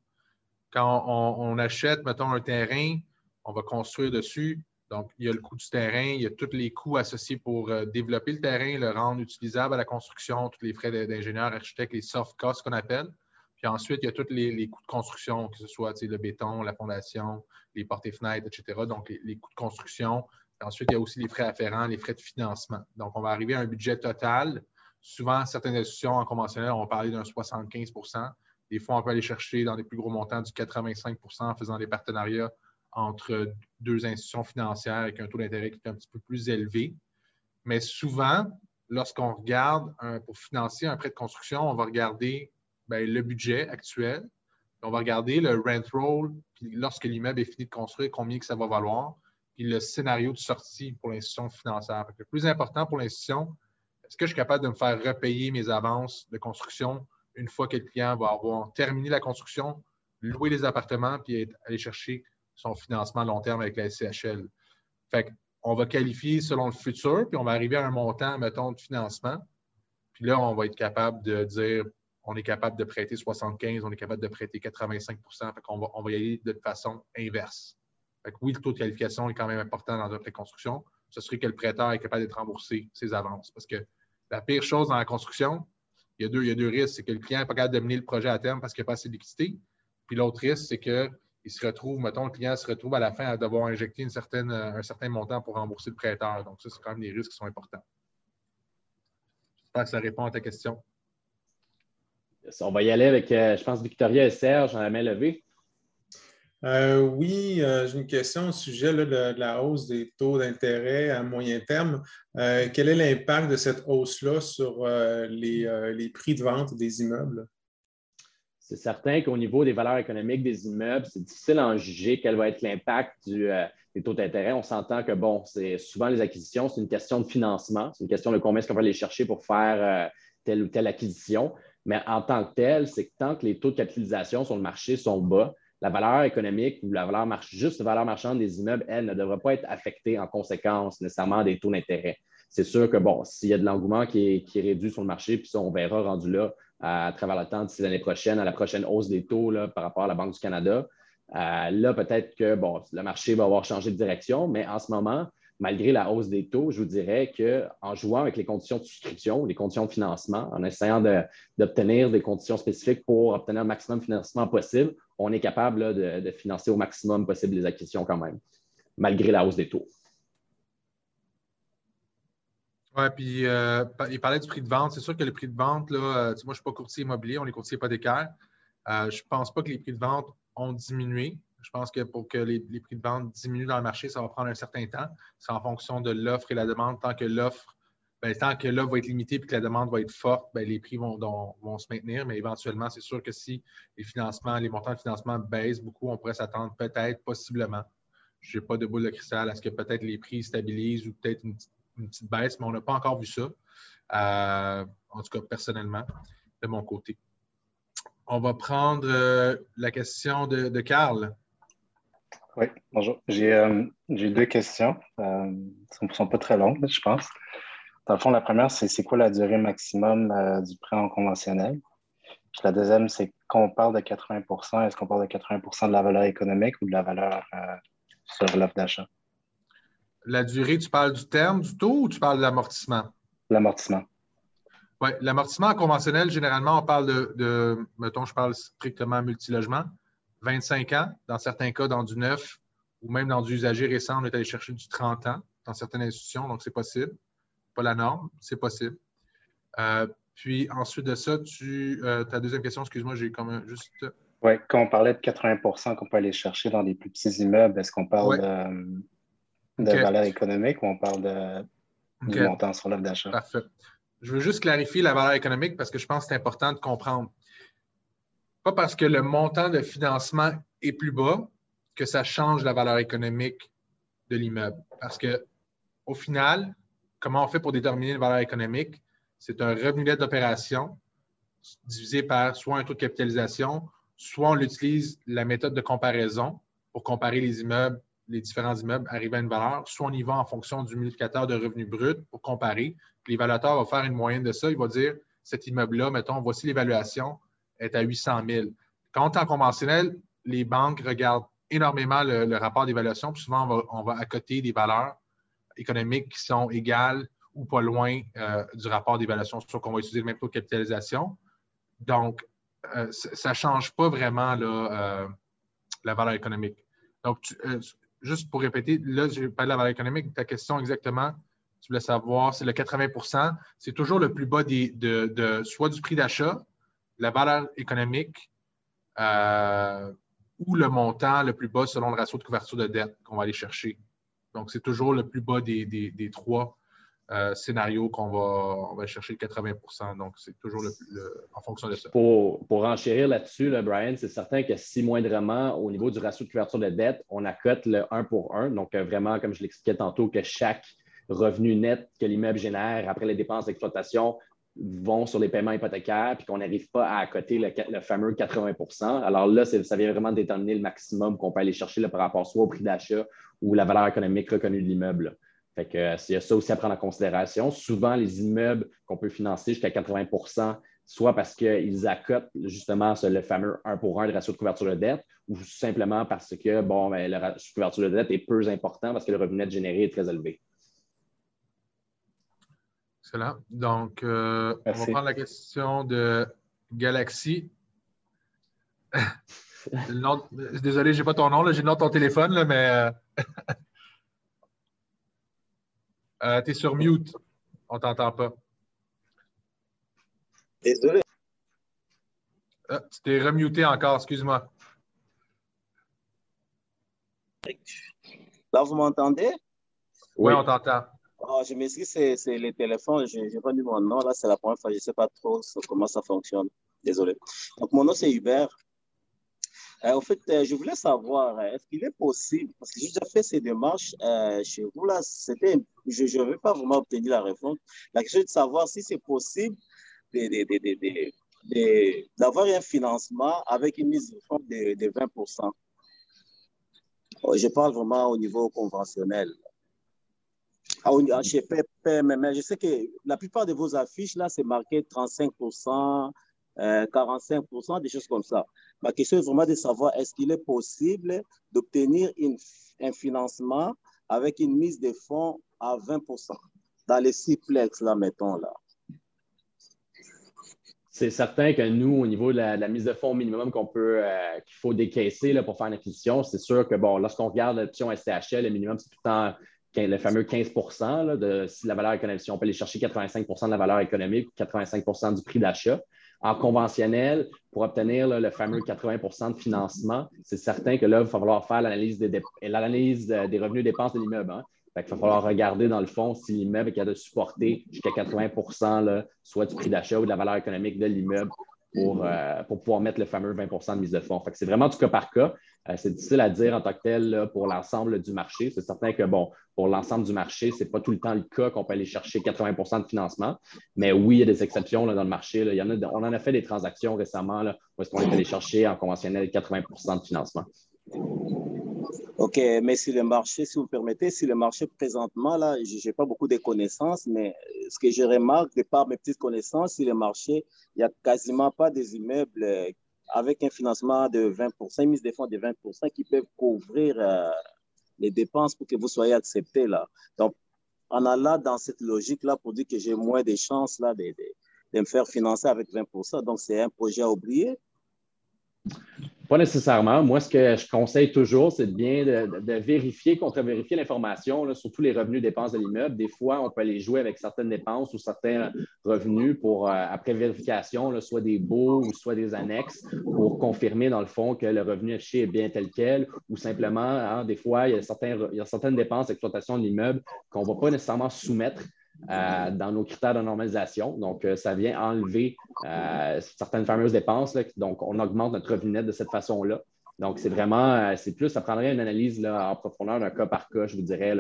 [SPEAKER 1] Quand on, achète, mettons, un terrain, on va construire dessus. Donc, il y a le coût du terrain, il y a tous les coûts associés pour euh, développer le terrain, le rendre utilisable à la construction, tous les frais d'ingénieur, architecte, les soft costs qu'on appelle. Puis ensuite, il y a tous les, coûts de construction, que ce soit le béton, la fondation, les portes et fenêtres, etc. Donc, les, coûts de construction. ensuite, il y a aussi les frais afférents, les frais de financement. Donc, on va arriver à un budget total Souvent, certaines institutions en conventionnel ont parlé d'un 75% Des fois, on peut aller chercher dans les plus gros montants du 85% en faisant des partenariats entre deux institutions financières avec un taux d'intérêt qui est un petit peu plus élevé. Mais souvent, lorsqu'on regarde pour financer un prêt de construction, on va regarder ben, le budget actuel, on va regarder le rent roll, puis lorsque l'immeuble est fini de construire, combien que ça va valoir, puis le scénario de sortie pour l'institution financière. Le plus important pour l'institution, est-ce que je suis capable de me faire repayer mes avances de construction une fois que le client va avoir terminé la construction, louer les appartements, puis aller chercher son financement à long terme avec la SCHL? Fait on va qualifier selon le futur, puis on va arriver à un montant, mettons, de financement. Puis là, on va être capable de dire on est capable de prêter 75, on est capable de prêter 85 fait qu'on va, on va y aller de façon inverse. Oui, le taux de qualification est quand même important dans la préconstruction. Ce serait que le prêteur est capable d'être remboursé ses avances. Parce que la pire chose dans la construction, il y a deux, il y a deux risques. C'est que le client n'est pas capable de mener le projet à terme parce qu'il n'y a pas assez de liquidité. Puis l'autre risque, c'est qu'il se retrouve, mettons, le client se retrouve à la fin à devoir injecter un certain montant pour rembourser le prêteur. Donc, ça, c'est quand même des risques qui sont importants. J'espère que ça répond à ta question.
[SPEAKER 4] On va y aller avec, euh, je pense, Victoria et Serge en la main levée.
[SPEAKER 6] Euh, oui, euh, j'ai une question au sujet de, la hausse des taux d'intérêt à moyen terme. quel est l'impact de cette hausse-là sur les, prix de vente des immeubles?
[SPEAKER 4] C'est certain qu'au niveau des valeurs économiques des immeubles, c'est difficile à en juger quel va être l'impact des taux d'intérêt. On s'entend que, bon, c'est souvent les acquisitions, c'est une question de financement, c'est une question de combien est-ce qu'on va aller chercher pour faire telle ou telle acquisition. Mais en tant que tel, c'est que tant que les taux de capitalisation sur le marché sont bas, la valeur économique ou la valeur juste la valeur marchande des immeubles, elle, ne devrait pas être affectée en conséquence nécessairement des taux d'intérêt. C'est sûr que, bon, s'il y a de l'engouement qui est, réduit sur le marché, puis ça, on verra rendu là à, travers le temps d'ici l'année prochaine, à la prochaine hausse des taux là, par rapport à la Banque du Canada. Euh, là, peut-être que bon, le marché va avoir changé de direction, mais en ce moment, malgré la hausse des taux, je vous dirais qu'en jouant avec les conditions de souscription, les conditions de financement, en essayant d'obtenir des conditions spécifiques pour obtenir le maximum de financement possible, on est capable de, financer au maximum possible les acquisitions quand même, malgré la hausse des taux.
[SPEAKER 1] Oui, puis euh, il parlait du prix de vente. C'est sûr que le prix de vente, euh, moi, je ne suis pas courtier immobilier, on est courtier hypothécaire. Euh, je ne pense pas que les prix de vente ont diminué. Je pense que pour que les, prix de vente diminuent dans le marché, ça va prendre un certain temps. C'est en fonction de l'offre et la demande. Tant que l'offre, ben, tant que l'offre va être limitée et que la demande va être forte, ben, les prix vont, se maintenir. Mais éventuellement, c'est sûr que si les financements, les montants de financement baissent beaucoup, on pourrait s'attendre peut-être, possiblement. Je n'ai pas de boule de cristal à ce que peut-être les prix stabilisent ou peut-être une, petite baisse, mais on n'a pas encore vu ça. Euh, en tout cas, personnellement, de mon côté. On va prendre euh, la question de, de Carl.
[SPEAKER 7] Oui, bonjour. J'ai euh, deux questions. Euh, ne sont pas très longues, je pense. Dans le fond, la première, c'est c'est quoi la durée maximum euh, du prêt en conventionnel? Puis la deuxième, c'est quand on parle de 80% est-ce qu'on parle de 80% de la valeur économique ou de la valeur euh, sur l'offre d'achat?
[SPEAKER 1] La durée, tu parles du terme, du taux ou tu parles de l'amortissement?
[SPEAKER 7] L'amortissement.
[SPEAKER 1] Oui, l'amortissement conventionnel, généralement, on parle de, de, mettons, je parle strictement multilogement. 25 ans, dans certains cas, dans du neuf ou même dans du usager récent, on est allé chercher du 30 ans dans certaines institutions, donc c'est possible. Pas la norme, c'est possible. Euh, puis ensuite de ça, tu, euh, ta deuxième question, excuse-moi, j'ai comme juste.
[SPEAKER 7] Oui, quand on parlait de 80% qu'on peut aller chercher dans des plus petits immeubles, est-ce qu'on parle de, valeur économique ou on parle de, du montant sur l'offre d'achat?
[SPEAKER 1] Parfait. Je veux juste clarifier la valeur économique parce que je pense que c'est important de comprendre pas parce que le montant de financement est plus bas que ça change la valeur économique de l'immeuble. Parce que, au final, comment on fait pour déterminer la valeur économique? C'est un revenu net d'opération divisé par soit un taux de capitalisation, soit on utilise la méthode de comparaison pour comparer les immeubles, les différents immeubles arrivant à une valeur, soit on y va en fonction du multiplicateur de revenus brut pour comparer. L'évaluateur va faire une moyenne de ça. Il va dire cet immeuble-là, mettons, voici l'évaluation, est à 800 000. Quand en conventionnel, les banques regardent énormément le, rapport d'évaluation, puis souvent, on va, on va accoter des valeurs économiques qui sont égales ou pas loin euh, du rapport d'évaluation, soit qu'on va utiliser le même taux de capitalisation. Donc, euh, ça ne change pas vraiment euh, la valeur économique. Donc, juste pour répéter, là, je parle de la valeur économique. Ta question exactement, tu voulais savoir, c'est le 80% c'est toujours le plus bas de, soit du prix d'achat la valeur économique euh, ou le montant le plus bas selon le ratio de couverture de dette qu'on va aller chercher. Donc, c'est toujours le plus bas des, trois euh, scénarios qu'on va, va chercher 80% Donc, c'est toujours en fonction de ça.
[SPEAKER 4] Pour, pour enchérir là-dessus, Brian, c'est certain que si moindrement, au niveau du ratio de couverture de dette, on accote le 1 pour 1, donc euh, vraiment, comme je l'expliquais tantôt, que chaque revenu net que l'immeuble génère après les dépenses d'exploitation vont sur les paiements hypothécaires puis qu'on n'arrive pas à accoter le, fameux 80% Alors là, ça vient vraiment déterminer le maximum qu'on peut aller chercher par rapport soit au prix d'achat ou la valeur économique reconnue de l'immeuble. Fait que, il y a ça aussi à prendre en considération. Souvent, les immeubles qu'on peut financer jusqu'à 80% soit parce qu'ils accotent justement le fameux 1 pour 1 de ratio de couverture de dette, ou simplement parce que bon, ben, le ratio de couverture de dette est peu important parce que le revenu net généré est très élevé.
[SPEAKER 1] Excellent. Donc, euh, on va prendre la question de Galaxy. désolé, je n'ai pas ton nom, j'ai le nom de ton téléphone, mais euh, euh, tu es sur mute. On ne t'entend pas.
[SPEAKER 8] Désolé.
[SPEAKER 1] Ah, tu t'es remuté encore, excuse-moi.
[SPEAKER 8] Là, vous m'entendez?
[SPEAKER 1] Oui, on t'entend.
[SPEAKER 8] Oh, je m'excuse, c'est les téléphones. Je n'ai pas mis mon nom. Là, c'est la première fois. Je ne sais pas trop comment ça fonctionne. Désolé. Donc, mon nom, c'est Hubert. Euh, en fait, euh, je voulais savoir, euh, est-ce qu'il est possible, parce que j'ai déjà fait ces démarches chez vous, là, c'était, je veux pas vraiment obtenir la réponse. La question est de savoir si c'est possible d'avoir un financement avec une mise de fonds de, de 20 Je parle vraiment au niveau conventionnel. Ah, PMM, je sais que la plupart de vos affiches, là, c'est marqué 35% 45 des choses comme ça. Ma question est vraiment de savoir est-ce qu'il est possible d'obtenir un financement avec une mise de fonds à 20 dans les siplex, là, mettons, là?
[SPEAKER 4] C'est certain que nous, au niveau de la, mise de fonds minimum qu'on peut, euh, qu'il faut décaisser là, pour faire une acquisition, c'est sûr que, bon, lorsqu'on regarde l'option STHL, le minimum, c'est tout le temps le fameux 15% de si la valeur économique, si on peut aller chercher 85% de la valeur économique ou 85% du prix d'achat. En conventionnel, pour obtenir le fameux 80% de financement, c'est certain que là, il va falloir faire l'analyse des, des revenus dépenses de l'immeuble. Hein. il va falloir regarder dans le fond si l'immeuble est capable de supporter jusqu'à 80% soit du prix d'achat ou de la valeur économique de l'immeuble pour, euh, pour, pouvoir mettre le fameux 20% de mise de fonds. c'est vraiment du cas par cas. Euh, c'est difficile à dire en tant que tel pour l'ensemble du marché. C'est certain que, bon, pour l'ensemble du marché, ce n'est pas tout le temps le cas qu'on peut aller chercher 80% de financement. Mais oui, il y a des exceptions dans le marché. Il y en a, on en a fait des transactions récemment là, où est-ce qu'on est allé chercher en conventionnel 80% de financement.
[SPEAKER 8] OK, mais si le marché, si vous permettez, si le marché présentement, là, je n'ai pas beaucoup de connaissances, mais ce que je remarque de par mes petites connaissances, si le marché, il n'y a quasiment pas des immeubles euh, avec un financement de 20 une mise de fonds de 20% qui peuvent couvrir euh, les dépenses pour que vous soyez accepté là. Donc, en allant dans cette logique-là pour dire que j'ai moins de chances là, de, de, me faire financer avec 20 Donc, c'est un projet à oublier.
[SPEAKER 4] Pas nécessairement. Moi, ce que je conseille toujours, c'est bien de, vérifier, contre-vérifier l'information, surtout les revenus dépenses de l'immeuble. Des fois, on peut aller jouer avec certaines dépenses ou certains revenus pour, euh, après vérification, soit des baux ou soit des annexes pour confirmer, dans le fond, que le revenu affiché est bien tel quel ou simplement, hein, des fois, il y, a certains, il y a certaines dépenses d'exploitation de l'immeuble qu'on ne va pas nécessairement soumettre euh, dans nos critères de normalisation. Donc, euh, ça vient enlever euh, certaines fameuses dépenses. donc, on augmente notre revenu net de cette façon-là. Donc, c'est vraiment, c'est plus, ça prendrait une analyse en profondeur d'un cas par cas, je vous dirais,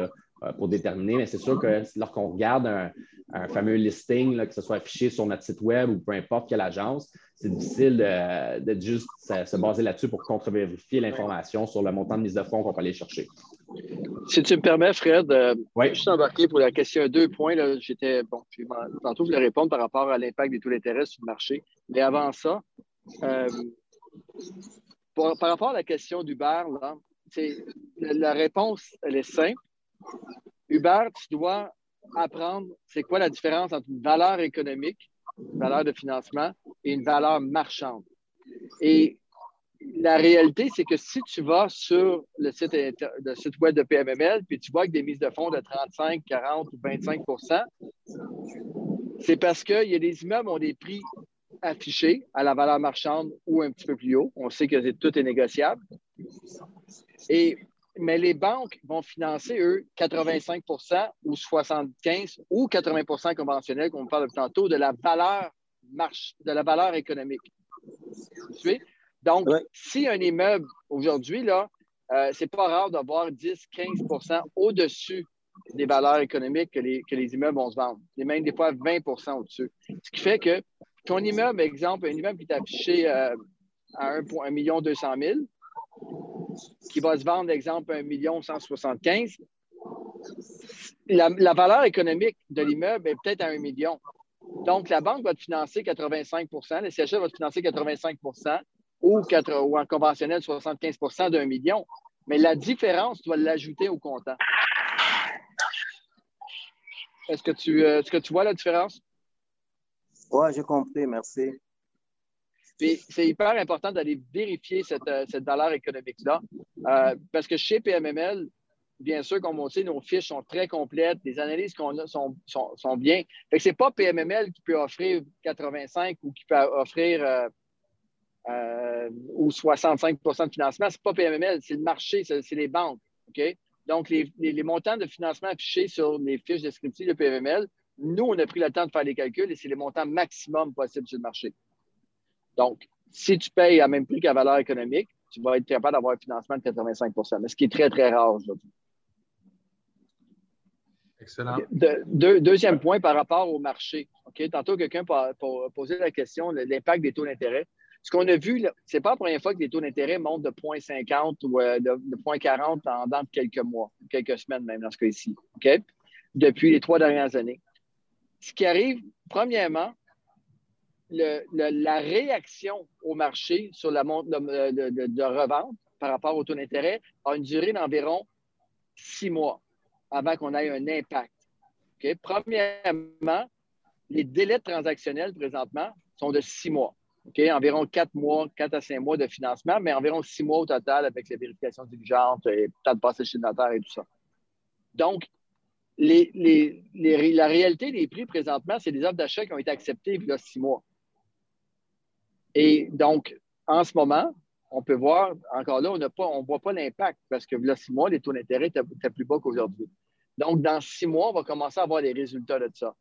[SPEAKER 4] pour déterminer. Mais c'est sûr que lorsqu'on regarde un, fameux listing, que ce soit affiché sur notre site web ou peu importe quelle agence, c'est difficile de, juste se baser là-dessus pour contre-vérifier l'information sur le montant de mise de fonds qu'on peut aller chercher.
[SPEAKER 3] Si tu me permets, Fred, euh, oui. juste embarquer pour la question deux points. J'étais, bon, tantôt, je voulais répondre par rapport à l'impact des taux d'intérêt sur le marché. Mais avant ça, euh, par rapport à la question d'Uber, la réponse, elle est simple. Uber, tu dois apprendre c'est quoi la différence entre une valeur économique, une valeur de financement, et une valeur marchande. Et la réalité, c'est que si tu vas sur le site, web de PMML, puis tu vois que des mises de fonds de 35, 40 ou 25% c'est parce qu'il y a des immeubles ont des prix affichés à la valeur marchande ou un petit peu plus haut. On sait que tout est négociable. Et mais les banques vont financer, eux, 85% ou 75% ou 80% conventionnels, comme on parle tantôt, de la valeur marche, de la valeur économique. Donc, si un immeuble aujourd'hui, là, euh, c'est pas rare d'avoir 10-15% au-dessus des valeurs économiques que les, que les immeubles vont se vendre. Et même des fois 20% au-dessus. Ce qui fait que ton immeuble, exemple, un immeuble qui est affiché euh, à 1 200 000, qui va se vendre, exemple, 1 175 la, valeur économique de l'immeuble est peut-être à un million. Donc, la banque va te financer 85% le CHA va te financer 85 ou, ou en conventionnel 75% d'un million. Mais la différence, tu vas l'ajouter au comptant. Est-ce que, tu, euh, est-ce que tu vois la différence?
[SPEAKER 8] Oui, j'ai compris, merci.
[SPEAKER 3] c'est hyper important d'aller vérifier cette, euh, valeur économique-là. Euh, parce que chez PMML, bien sûr, comme on sait, nos fiches sont très complètes, les analyses qu'on a sont, bien. Ce n'est pas PMML qui peut offrir 85 ou qui peut offrir ou 65% de financement. Ce n'est pas PMML, c'est le marché, c'est les banques. Donc, les, montants de financement affichés sur les fiches descriptives de PMML, nous, on a pris le temps de faire les calculs et c'est les montants maximum possibles sur le marché. Donc, si tu payes à même prix qu'à valeur économique, tu vas être capable d'avoir un financement de 85 mais ce qui est très, très rare aujourd'hui.
[SPEAKER 1] Excellent.
[SPEAKER 3] deuxième point par rapport au marché. Tantôt, quelqu'un a posé la question de l'impact des taux d'intérêt ce qu'on a vu, ce n'est pas la première fois que les taux d'intérêt montent de 0,50 ou euh, de, 0,40 en dans quelques mois, quelques semaines même dans ce cas-ci, depuis les trois dernières années. Ce qui arrive, premièrement, la réaction au marché sur la montre de, revente par rapport au taux d'intérêt a une durée d'environ six mois avant qu'on ait un impact. Premièrement, les délais transactionnels présentement sont de six mois environ quatre mois, quatre à cinq mois de financement, mais environ six mois au total avec les vérifications diligentes et peut de passer chez le notaire et tout ça. Donc, la réalité des prix présentement, c'est des offres d'achat qui ont été acceptées il y a six mois. Et donc, en ce moment, on peut voir, encore là, on ne voit pas l'impact parce que là, six mois, les taux d'intérêt étaient plus bas qu'aujourd'hui. Donc, dans six mois, on va commencer à voir les résultats de ça.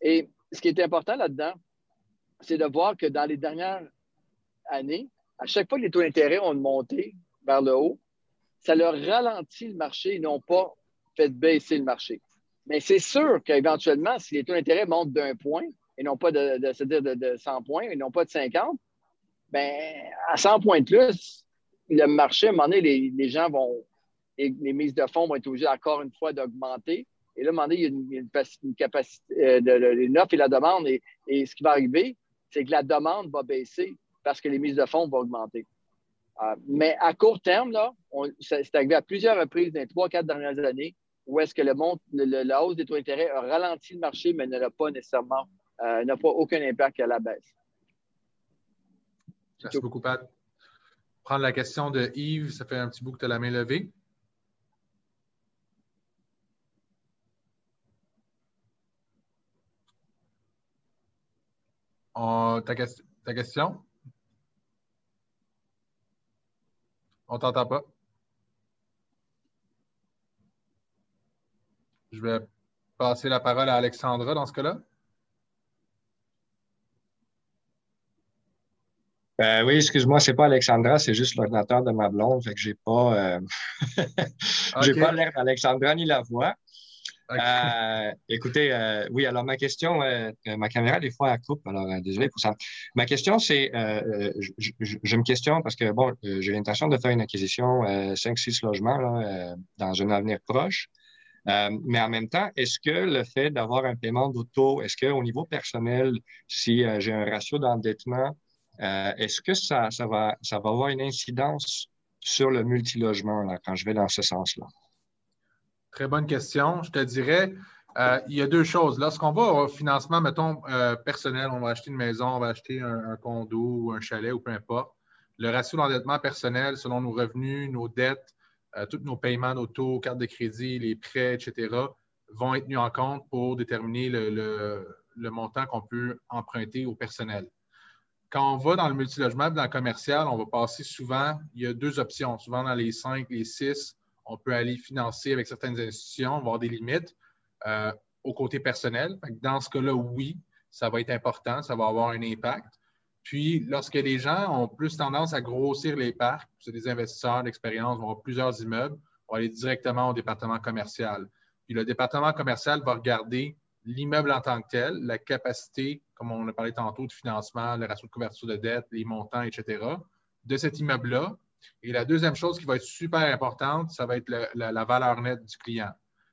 [SPEAKER 3] Et ce qui est important là-dedans, c'est de voir que dans les dernières années, à chaque fois que les taux d'intérêt ont monté vers le haut, ça leur ralentit le marché et n'ont pas fait baisser le marché. Mais c'est sûr qu'éventuellement, si les taux d'intérêt montent d'un point et non pas de, de, de, 100 points et non pas de 50, ben à 100 points de plus, le marché, à un moment donné, les, gens vont, les, mises de fonds vont être obligées encore une fois d'augmenter. Et là, à un moment donné, il y a une, capacité, euh, de, l'offre et la demande. et, ce qui va arriver, c'est que la demande va baisser parce que les mises de fonds vont augmenter. Euh, mais à court terme, là, c'est arrivé à plusieurs reprises dans les trois, quatre dernières années où est-ce que le, la hausse des taux d'intérêt a ralenti le marché, mais n'a pas nécessairement, euh, n'a pas aucun impact à la baisse.
[SPEAKER 1] Merci beaucoup, Pat. Prendre la question de Yves, ça fait un petit bout que tu as la main levée. Ta, question? On ne t'entend pas? Je vais passer la parole à Alexandra dans ce cas-là.
[SPEAKER 9] Euh, oui, excuse-moi, c'est pas Alexandra, c'est juste l'ordinateur de ma blonde, fait que j'ai pas, euh, j'ai pas l'air d'Alexandra ni la voix. Euh, écoutez, euh, oui, alors ma question, euh, ma caméra, des fois, elle coupe, alors désolé pour ça. Ma question, c'est, je, me questionne parce que, bon, j'ai l'intention de faire une acquisition 5-6 logements dans un avenir proche. mais en même temps, est-ce que le fait d'avoir un paiement d'auto, est-ce qu'au niveau personnel, si j'ai un ratio d'endettement, est-ce que ça, va, avoir une incidence sur le multilogement quand je vais dans ce sens-là?
[SPEAKER 1] Très bonne question. Je te dirais, euh, il y a deux choses. Lorsqu'on va au financement, mettons, euh, personnel, on va acheter une maison, on va acheter un, condo ou un chalet ou peu importe, le ratio d'endettement personnel selon nos revenus, nos dettes, euh, tous nos paiements, nos taux, cartes de crédit, les prêts, etc., vont être tenus en compte pour déterminer le, le montant qu'on peut emprunter au personnel. Quand on va dans le multilogement, dans le commercial, on va passer souvent, il y a deux options, souvent dans les cinq, les six, on peut aller financer avec certaines institutions, avoir des limites euh, au côté personnel. Dans ce cas-là, oui, ça va être important, ça va avoir un impact. Puis, lorsque les gens ont plus tendance à grossir les parcs, c'est des investisseurs d'expérience, vont avoir plusieurs immeubles, on va aller directement au département commercial. Puis, le département commercial va regarder l'immeuble en tant que tel, la capacité, comme on a parlé tantôt, de financement, le ratio de couverture de dette, les montants, etc., de cet immeuble-là et la deuxième chose qui va être super importante, ça va être la, valeur nette du client.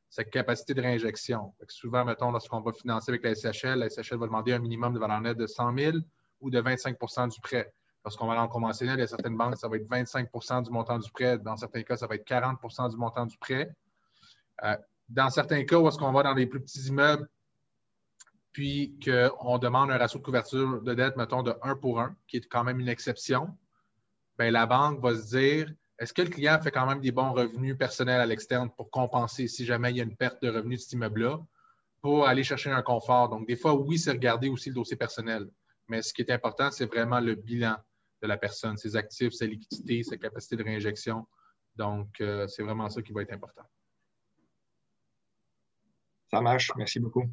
[SPEAKER 1] sa capacité de réinjection. souvent, mettons, lorsqu'on va financer avec la SHL, la SHL va demander un minimum de valeur nette de 100 000 ou de 25% du prêt. Lorsqu'on va aller en conventionnel, il y a certaines banques, ça va être 25% du montant du prêt. Dans certains cas, ça va être 40% du montant du prêt. Euh, dans certains cas, où est-ce qu'on va dans les plus petits immeubles, puis qu'on demande un ratio de couverture de dette, mettons, de 1 pour 1, qui est quand même une exception, bien, la banque va se dire est-ce que le client fait quand même des bons revenus personnels à l'externe pour compenser si jamais il y a une perte de revenus de cet immeuble-là, pour aller chercher un confort? Donc, des fois, oui, c'est regarder aussi le dossier personnel. Mais ce qui est important, c'est vraiment le bilan de la personne, ses actifs, sa liquidité, sa capacité de réinjection. Donc, euh, c'est vraiment ça qui va être important.
[SPEAKER 9] Ça marche. Merci beaucoup.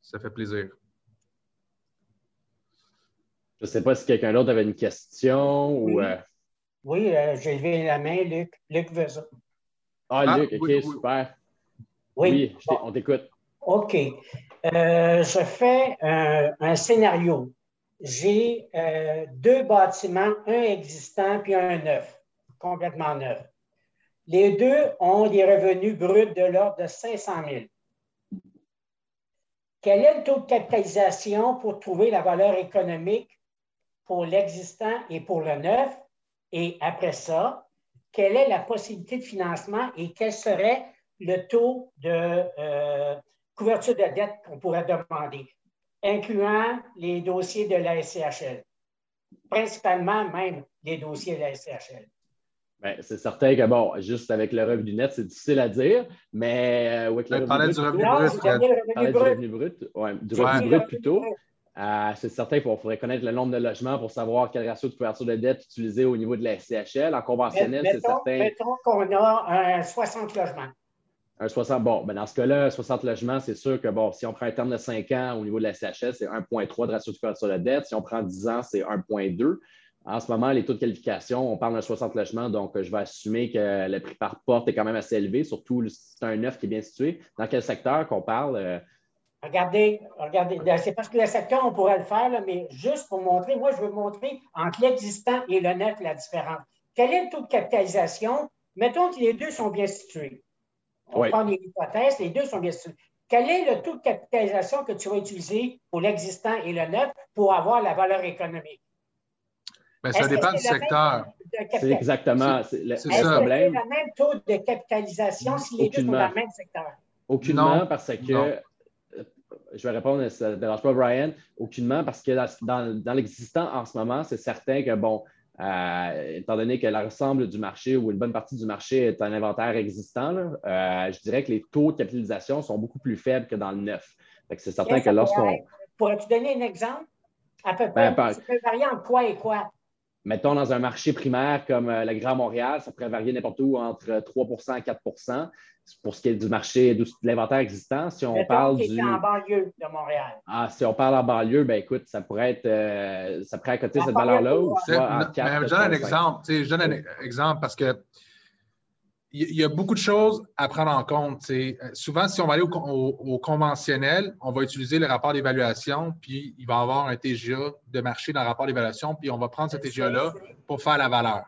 [SPEAKER 1] Ça fait plaisir.
[SPEAKER 4] Je ne sais pas si quelqu'un d'autre avait une question ou. Euh,
[SPEAKER 10] oui, euh, j'ai levé la main, Luc. Luc veut ça.
[SPEAKER 4] Ah, ah Luc, OK, super. Oui, on t'écoute.
[SPEAKER 10] OK. Euh, je fais un, scénario. J'ai euh, deux bâtiments, un existant puis un neuf, complètement neuf. Les deux ont des revenus bruts de l'ordre de 500 000. Quel est le taux de capitalisation pour trouver la valeur économique pour l'existant et pour le neuf? Et après ça, quelle est la possibilité de financement et quel serait le taux de euh, couverture de dette qu'on pourrait demander, incluant les dossiers de la SCHL, principalement même les dossiers de la SCHL.
[SPEAKER 4] Bien, c'est certain que, bon, juste avec le revenu net, c'est difficile à dire, mais
[SPEAKER 1] avec le revenu, du revenu brut.
[SPEAKER 4] Du revenu brut, du revenu brut plutôt. Euh, c'est certain qu'il faudrait connaître le nombre de logements pour savoir quel ratio de couverture de dette utiliser au niveau de la SCHL. En conventionnel, c'est certain.
[SPEAKER 10] Mettons qu'on a un 60 logements.
[SPEAKER 4] Un 60, bon, ben dans ce cas-là, 60 logements, c'est sûr que bon, si on prend un terme de 5 ans au niveau de la SCHL, c'est 1,3 de ratio de couverture de dette. Si on prend 10 ans, c'est 1,2. En ce moment, les taux de qualification, on parle de 60 logements, donc je vais assumer que le prix par porte est quand même assez élevé, surtout si c'est un neuf qui est bien situé. Dans quel secteur qu'on parle?
[SPEAKER 10] Regardez, regardez, c'est parce que le secteur, on pourrait le faire, mais juste pour montrer, moi, je veux montrer entre l'existant et le net la différence. Quel est le taux de capitalisation? Mettons que les deux sont bien situés. On prend une hypothèse, les deux sont bien situés. Quel est le taux de capitalisation que tu vas utiliser pour l'existant et le net pour avoir la valeur économique?
[SPEAKER 1] Bien, ça dépend du secteur.
[SPEAKER 4] C'est exactement c'est le,
[SPEAKER 10] le problème. le même taux de capitalisation si les deux sont dans le même secteur?
[SPEAKER 4] Aucunement, parce que je vais répondre, ça ne dérange pas Brian, aucunement, parce que dans, l'existant en ce moment, c'est certain que, bon, euh, étant donné que l'ensemble du marché ou une bonne partie du marché est un inventaire existant, euh, je dirais que les taux de capitalisation sont beaucoup plus faibles que dans le neuf. C'est certain que lorsqu'on.
[SPEAKER 10] Pourrais-tu donner un exemple? À peu ben, près. ça peut varier entre quoi et quoi?
[SPEAKER 4] Mettons dans un marché primaire comme euh, le Grand Montréal, ça pourrait varier n'importe où entre 3% et 4% pour ce qui est du marché, de l'inventaire existant, si on parle du...
[SPEAKER 10] en banlieue de Montréal.
[SPEAKER 4] Ah, si on parle en banlieue, ben écoute, ça pourrait être, euh, ça pourrait côté cette valeur-là ou soit
[SPEAKER 1] Je donne un exemple, je donne un exemple parce que il y a beaucoup de choses à prendre en compte. Souvent, si on va aller au, conventionnel, on va utiliser le rapport d'évaluation, puis il va y avoir un TGA de marché dans le rapport d'évaluation, puis on va prendre ce TGA-là pour faire la valeur.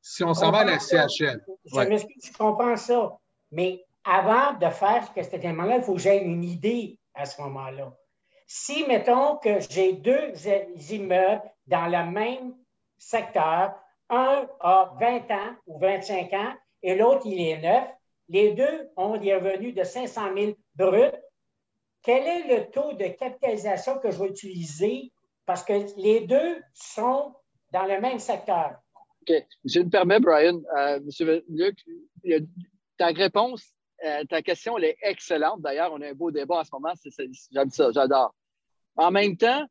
[SPEAKER 1] Si on s'en va à la CHL.
[SPEAKER 10] Je je comprends ça. Mais avant de faire cet élément-là, il faut que j'aie une idée à ce moment-là. Si, mettons que j'ai deux immeubles dans le même secteur, un a 20 ans ou 25 ans et l'autre, il est neuf, les deux ont des revenus de 500 000 bruts. Quel est le taux de capitalisation que je vais utiliser? Parce que les deux sont dans le même secteur.
[SPEAKER 3] OK. Je me permets, Brian, euh, M. Luc, ta réponse, euh, ta question, elle est excellente. D'ailleurs, on a un beau débat en ce moment. J'aime ça, j'adore. En même temps,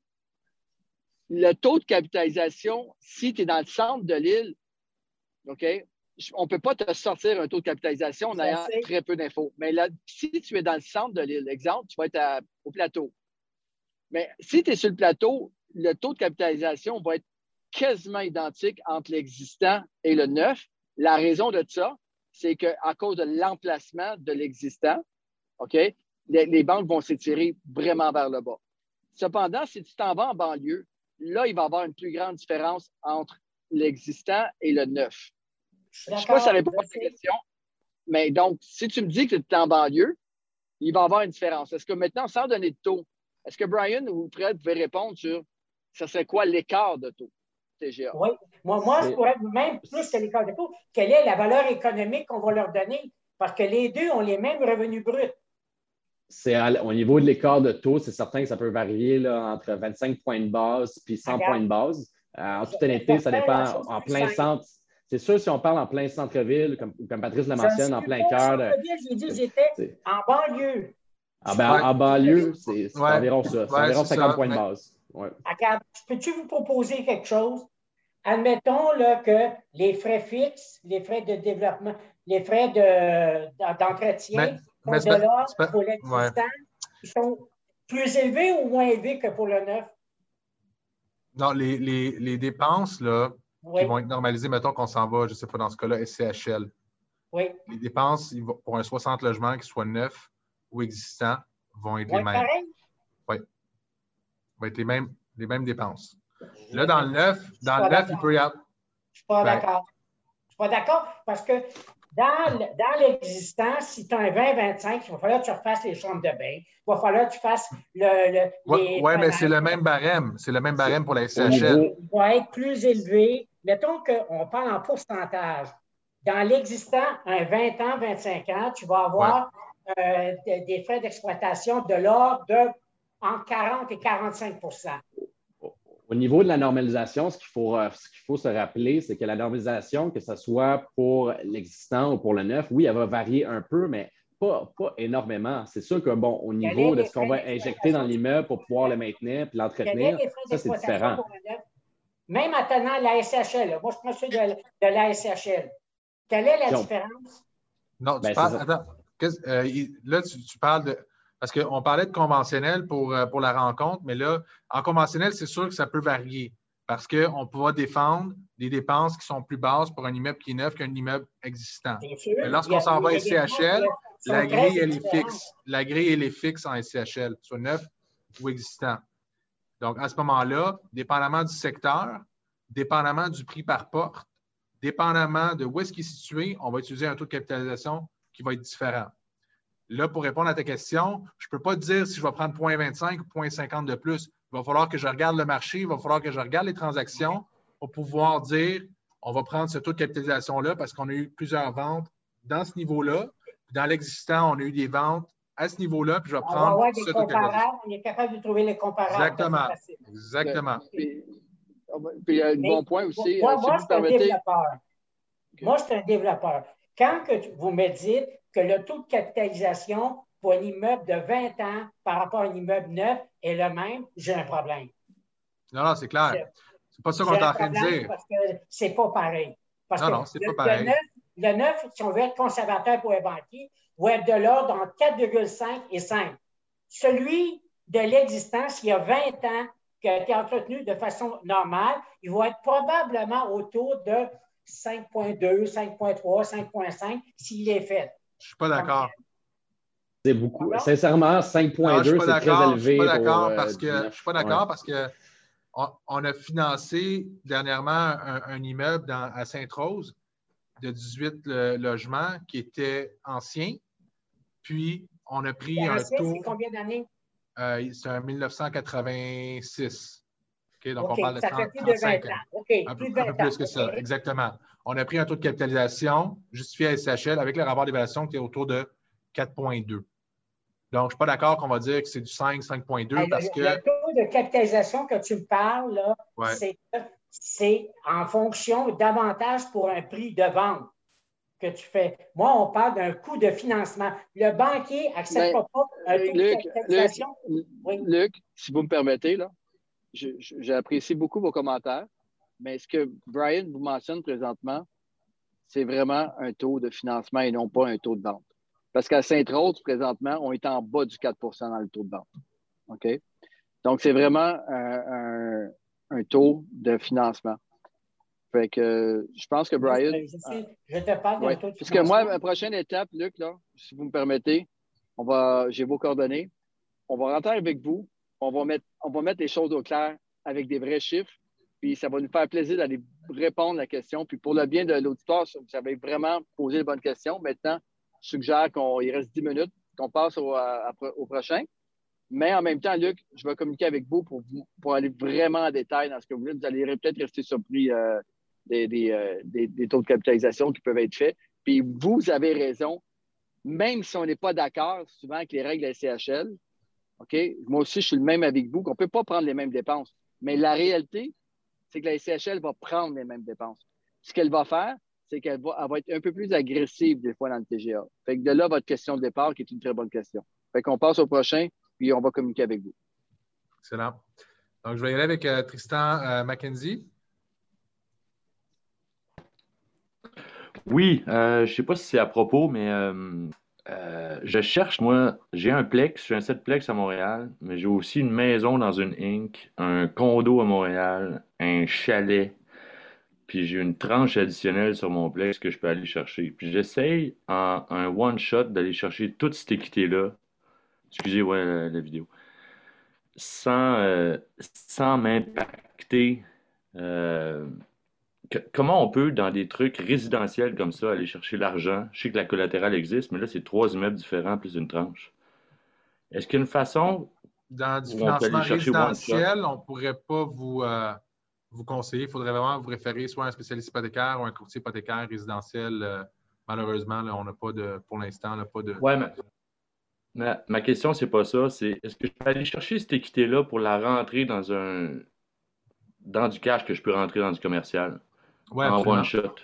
[SPEAKER 3] le taux de capitalisation, si tu es dans le centre de l'île, OK, on ne peut pas te sortir un taux de capitalisation en ayant très peu d'infos. Mais là, si tu es dans le centre de l'île, exemple, tu vas être au plateau. Mais si tu es sur le plateau, le taux de capitalisation va être quasiment identique entre l'existant et le neuf. La raison de ça, c'est qu'à cause de l'emplacement de l'existant, OK, les, banques vont s'étirer vraiment vers le bas. Cependant, si tu t'en vas en banlieue, là, il va y avoir une plus grande différence entre l'existant et le neuf. Je ne sais pas si ça répond à ta question. Mais donc, si tu me dis que tu es en banlieue, il va y avoir une différence. Est-ce que maintenant, sans donner de taux, est-ce que Brian ou Fred pouvez répondre sur ça serait quoi l'écart de taux TGA?
[SPEAKER 10] Oui, moi, moi je pourrais même plus que l'écart de taux, quelle est la valeur économique qu'on va leur donner? Parce que les deux ont les mêmes revenus bruts.
[SPEAKER 4] C'est au niveau de l'écart de taux, c'est certain que ça peut varier là, entre 25 points de base et 100 points de base. Euh, en toute honnêteté, ça dépend en plein centre. C'est sûr, si on parle en plein centre-ville, comme, comme, Patrice le mentionne, en plein cœur.
[SPEAKER 10] J'ai dit j'étais en banlieue.
[SPEAKER 4] Ah ben, en, banlieue, c'est environ ça. C'est environ 50 points de base.
[SPEAKER 10] Regarde, peux-tu vous proposer quelque chose? Admettons là, que les frais fixes, les frais de développement, les frais d'entretien de, de l'ordre pour l'existant, ils sont plus élevés ou moins élevés que pour le neuf?
[SPEAKER 1] Non, les, les, les dépenses là, qui vont être normalisées, mettons qu'on s'en va, je ne sais pas, dans ce cas-là, SCHL.
[SPEAKER 10] Oui.
[SPEAKER 1] Les dépenses pour un 60 logements, qui soit neuf ou existant, vont être les mêmes. Oui. Vont être les mêmes, les mêmes dépenses. Là, dans le neuf, dans le neuf, il peut y avoir.
[SPEAKER 10] Je ne suis pas d'accord. Je ne suis pas d'accord parce que dans, dans l'existant, si tu as un 20-25, il va falloir que tu refasses les chambres de bain. Il va falloir que tu fasses le.
[SPEAKER 1] oui, ouais, mais c'est le même barème. C'est le même barème pour la SCHL.
[SPEAKER 10] Il va être plus élevé. Mettons qu'on parle en pourcentage. Dans l'existant, un 20 ans, 25 ans, tu vas avoir euh, des frais d'exploitation de l'ordre de entre 40 et 45
[SPEAKER 4] au niveau de la normalisation, ce qu'il faut, euh, faut, se rappeler, c'est que la normalisation, que ce soit pour l'existant ou pour le neuf, oui, elle va varier un peu, mais pas, pas énormément. C'est sûr que, bon, au niveau de ce qu'on va injecter dans l'immeuble pour pouvoir le maintenir et l'entretenir, ça, c'est différent.
[SPEAKER 10] Même en tenant la SHL, moi, je prends celui de, la SHL. Quelle est la différence?
[SPEAKER 1] Non, tu ben, parles, attends, euh, là, tu parles de parce qu'on parlait de conventionnel pour, euh, pour la rencontre, mais là, en conventionnel, c'est sûr que ça peut varier parce qu'on pourra défendre des dépenses qui sont plus basses pour un immeuble qui est neuf qu'un immeuble existant. Lorsqu'on s'en va à SCHL, la grille, elle est fixe. La grille, elle est fixe en SCHL, soit neuf ou existant. Donc, à ce moment-là, dépendamment du secteur, dépendamment du prix par porte, dépendamment de où est-ce qu'il est situé, on va utiliser un taux de capitalisation qui va être différent. Là, pour répondre à ta question, je ne peux pas te dire si je vais prendre 0.25 ou 0.50 de plus. Il va falloir que je regarde le marché, il va falloir que je regarde les transactions pour pouvoir dire on va prendre ce taux de capitalisation-là parce qu'on a eu plusieurs ventes dans ce niveau-là. Dans l'existant, on a eu des ventes à ce niveau-là, puis je vais prendre
[SPEAKER 10] on ce taux de capitalisation. On est capable de trouver les comparables.
[SPEAKER 1] Exactement. Exactement.
[SPEAKER 3] Puis, il y a un bon point aussi.
[SPEAKER 10] Moi, moi c'est un développeur. Moi, c'est un développeur. Quand que vous me dites que le taux de capitalisation pour un immeuble de 20 ans par rapport à un immeuble neuf est le même, j'ai un problème.
[SPEAKER 1] Non, non, c'est clair. C'est pas ça qu'on est en train de dire.
[SPEAKER 10] Parce que c'est pas pareil.
[SPEAKER 1] Parce non, non, c'est pas pareil.
[SPEAKER 10] Le neuf, si on veut être conservateur pour un banquier, va être de l'ordre entre 4,5 et 5. Celui de l'existence, il y a 20 ans, qui a été entretenu de façon normale, il va être probablement autour de 5,2, 5,3, 5,5 s'il est fait.
[SPEAKER 1] Je ne suis pas d'accord.
[SPEAKER 4] C'est beaucoup. Sincèrement, 5,2, c'est très élevé.
[SPEAKER 1] Je suis pas parce que je suis pas d'accord parce que on, a financé dernièrement un, immeuble à Sainte-Rose de 18 logements qui était ancien. Puis, on a pris un taux.
[SPEAKER 10] C'est combien d'années?
[SPEAKER 1] Euh, c'est en 1986. donc, on parle de
[SPEAKER 10] 30, plus de 20 ans.
[SPEAKER 1] un, peu, plus que ça, exactement on a pris un taux de capitalisation justifié à SHL avec le rapport d'évaluation qui est autour de 4,2. Donc, je ne suis pas d'accord qu'on va dire que c'est du 5, 5,2 parce que.
[SPEAKER 10] Le taux de capitalisation que tu me parles, c'est en fonction davantage pour un prix de vente que tu fais. Moi, on parle d'un coût de financement. Le banquier n'accepte ben, pas un taux de capitalisation?
[SPEAKER 3] Luc, si vous me permettez, là, j'apprécie beaucoup vos commentaires. Mais ce que Brian vous mentionne présentement, c'est vraiment un taux de financement et non pas un taux de vente. Parce qu'à Sainte-Rose, présentement, on est en bas du 4% dans le taux de vente. OK? Donc, c'est vraiment un, taux de financement. Fait que je pense que Brian.
[SPEAKER 10] Je, te parle d'un taux de
[SPEAKER 3] Puisque moi, ma prochaine étape, Luc, là, si vous me permettez, on va, j'ai vos coordonnées. On va rentrer avec vous. On va mettre, on va mettre les choses au clair avec des vrais chiffres puis ça va nous faire plaisir d'aller répondre à la question. Puis pour le bien de l'auditoire, vous avez vraiment posé les bonnes questions. Maintenant, je suggère qu'il reste 10 minutes, qu'on passe au, prochain. Mais en même temps, Luc, je vais communiquer avec vous pour, pour aller vraiment en détail dans ce que vous voulez. Vous allez peut-être rester surpris euh, des, des, taux de capitalisation qui peuvent être faits. Puis vous avez raison, même si on n'est pas d'accord souvent avec les règles de la CHL, OK? Moi aussi, je suis le même avec vous, qu'on ne peut pas prendre les mêmes dépenses. Mais la réalité, c'est que la SCHL va prendre les mêmes dépenses. Ce qu'elle va faire, c'est qu'elle va, être un peu plus agressive des fois dans le TGA. Fait que de là, votre question de départ, qui est une très bonne question. Fait qu'on passe au prochain, puis on va communiquer avec vous.
[SPEAKER 1] Excellent. Donc, je vais y aller avec euh, Tristan euh, McKenzie.
[SPEAKER 11] Oui, euh, je ne sais pas si c'est à propos, mais euh, je cherche, moi, j'ai un plex, j'ai un setplex à Montréal, mais j'ai aussi une maison dans une Inc., un condo à Montréal, un chalet, puis j'ai une tranche additionnelle sur mon plex que je peux aller chercher. Puis j'essaye en un one-shot d'aller chercher toute cette équité-là, excusez moi la, vidéo, sans, euh, sans m'impacter. Euh, comment on peut, dans des trucs résidentiels comme ça, aller chercher l'argent? Je sais que la collatérale existe, mais là, c'est trois immeubles différents plus une tranche. Est-ce qu'il y a une façon.
[SPEAKER 1] Dans du financement résidentiel, on ne pourrait pas vous, euh, vous conseiller. Il faudrait vraiment vous référer soit à un spécialiste hypothécaire ou un courtier hypothécaire résidentiel. Euh, malheureusement, on n'a pas de, pour l'instant, pas de.
[SPEAKER 11] Oui, mais ma, question, c'est pas ça. C'est est-ce que je peux aller chercher cette équité-là pour la rentrer dans un dans du cash que je peux rentrer dans du commercial?
[SPEAKER 1] Ouais, en one shot.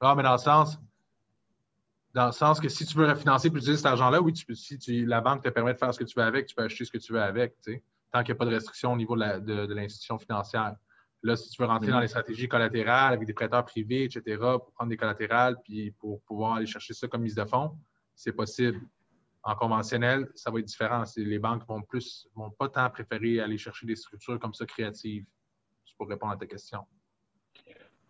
[SPEAKER 1] Ah, mais dans le sens, dans le sens que si tu veux refinancer et utiliser cet argent-là, oui, tu si tu, la banque te permet de faire ce que tu veux avec, tu peux acheter ce que tu veux avec, tu sais, tant qu'il n'y a pas de restriction au niveau de l'institution financière. Là, si tu veux rentrer dans les stratégies collatérales avec des prêteurs privés, etc., pour prendre des collatérales puis pour pouvoir aller chercher ça comme mise de fonds, c'est possible. En conventionnel, ça va être différent. Les banques vont plus, vont pas tant préférer aller chercher des structures comme ça créatives. C'est pour répondre à ta question.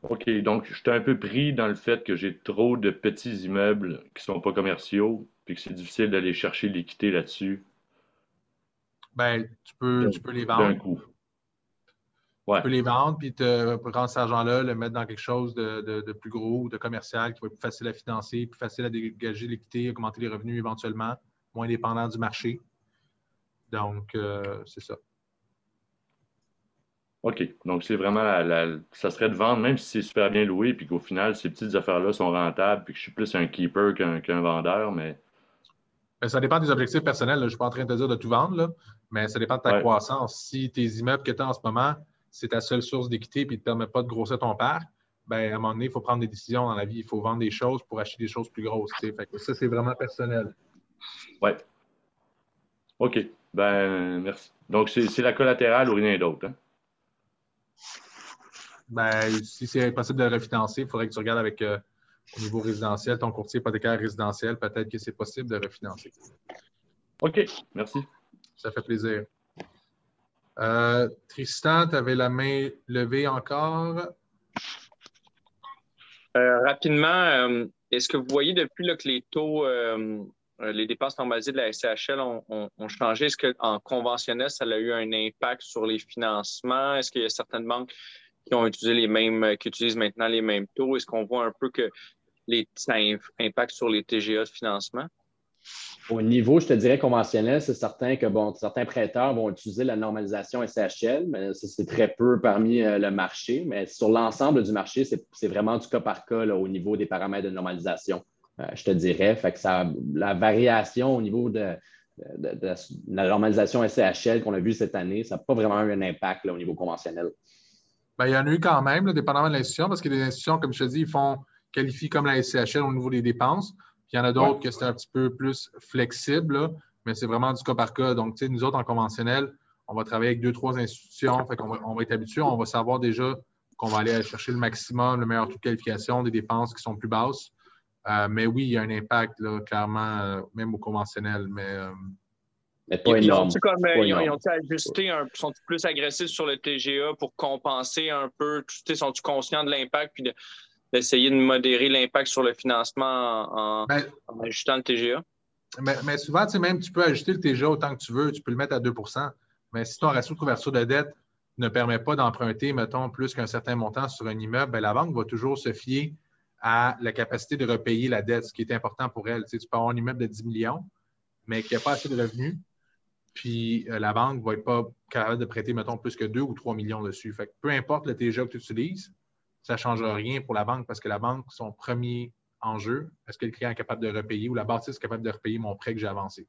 [SPEAKER 11] OK, donc je suis un peu pris dans le fait que j'ai trop de petits immeubles qui ne sont pas commerciaux, puis que c'est difficile d'aller chercher l'équité là-dessus.
[SPEAKER 1] Ben, tu peux, tu peux les vendre. D'un coup. Ouais. Tu peux les vendre, puis te prendre cet argent-là, le mettre dans quelque chose de, plus gros, de commercial, qui va être plus facile à financer, plus facile à dégager l'équité, augmenter les revenus éventuellement, moins dépendant du marché. Donc, euh, c'est ça.
[SPEAKER 11] OK. Donc, c'est vraiment la, ça serait de vendre, même si c'est super bien loué, puis qu'au final, ces petites affaires-là sont rentables, puis que je suis plus un keeper qu'un vendeur, mais.
[SPEAKER 1] Ben, ça dépend des objectifs personnels. Je ne suis pas en train de te dire de tout vendre, là, mais ça dépend de ta croissance. Si tes immeubles que tu as en ce moment, c'est ta seule source d'équité et ne te permet pas de grossir ton parc, ben, à un moment donné, il faut prendre des décisions dans la vie. Il faut vendre des choses pour acheter des choses plus grosses. Fait que ça, c'est vraiment personnel.
[SPEAKER 11] Oui. OK. Ben, merci. Donc, c'est la collatérale ou rien d'autre. Hein?
[SPEAKER 1] Ben, si c'est impossible de le refinancer, il faudrait que tu regardes avec euh, au niveau résidentiel, ton courtier hypothécaire résidentiel, peut-être que c'est possible de refinancer.
[SPEAKER 11] OK, merci.
[SPEAKER 1] Ça fait plaisir. Euh, Tristan, tu avais la main levée encore?
[SPEAKER 5] Euh, rapidement, est-ce que vous voyez depuis que les taux, les dépenses normalisées de la SCHL ont, changé? Est-ce qu'en conventionnel, ça a eu un impact sur les financements? Est-ce qu'il y a certaines banques qui ont utilisé les mêmes, euh, qui utilisent maintenant les mêmes taux? Est-ce qu'on voit un peu que les, ça impacte sur les TGA de financement?
[SPEAKER 4] Au niveau, je te dirais conventionnel, c'est certain que bon, certains prêteurs vont utiliser la normalisation SHL, mais c'est très peu parmi euh, le marché. Mais sur l'ensemble du marché, c'est vraiment du cas par cas au niveau des paramètres de normalisation, euh, je te dirais. Fait que ça, la variation au niveau de, la normalisation SCHL qu'on a vue cette année, ça n'a pas vraiment eu un impact au niveau conventionnel.
[SPEAKER 1] Ben, il y en a eu quand même, dépendamment de l'institution, parce que les institutions, comme je te dis, ils font qualifient comme la SCHL au niveau des dépenses. Puis il y en a d'autres que c'est un petit peu plus flexible, mais c'est vraiment du cas par cas. Donc, nous autres, en conventionnel, on va travailler avec deux, trois institutions. Fait va, on va être habitué, on va savoir déjà qu'on va aller chercher le maximum, le meilleur taux de qualification, des dépenses qui sont plus basses. Euh, mais oui, il y a un impact, clairement, euh, même au conventionnel. Mais euh,
[SPEAKER 5] ils ont-ils ajusté, un, sont plus agressifs sur le TGA pour compenser un peu, sont-ils conscients de l'impact puis d'essayer de, modérer l'impact sur le financement en, ben, ajustant le TGA?
[SPEAKER 1] Mais, souvent, même tu peux ajuster le TGA autant que tu veux, tu peux le mettre à 2% mais si ton ratio de couverture de dette ne permet pas d'emprunter, mettons, plus qu'un certain montant sur un immeuble, ben, la banque va toujours se fier à la capacité de repayer la dette, ce qui est important pour elle. Tu, peux avoir un immeuble de 10 millions, mais qui n'a pas assez de revenus, puis euh, la banque ne va être pas capable de prêter, mettons, plus que 2 ou 3 millions dessus. Fait que peu importe le TGA que tu utilises, ça ne change rien pour la banque parce que la banque, son premier enjeu, est-ce que le client est capable de repayer ou la bâtisse est capable de repayer mon prêt que j'ai avancé?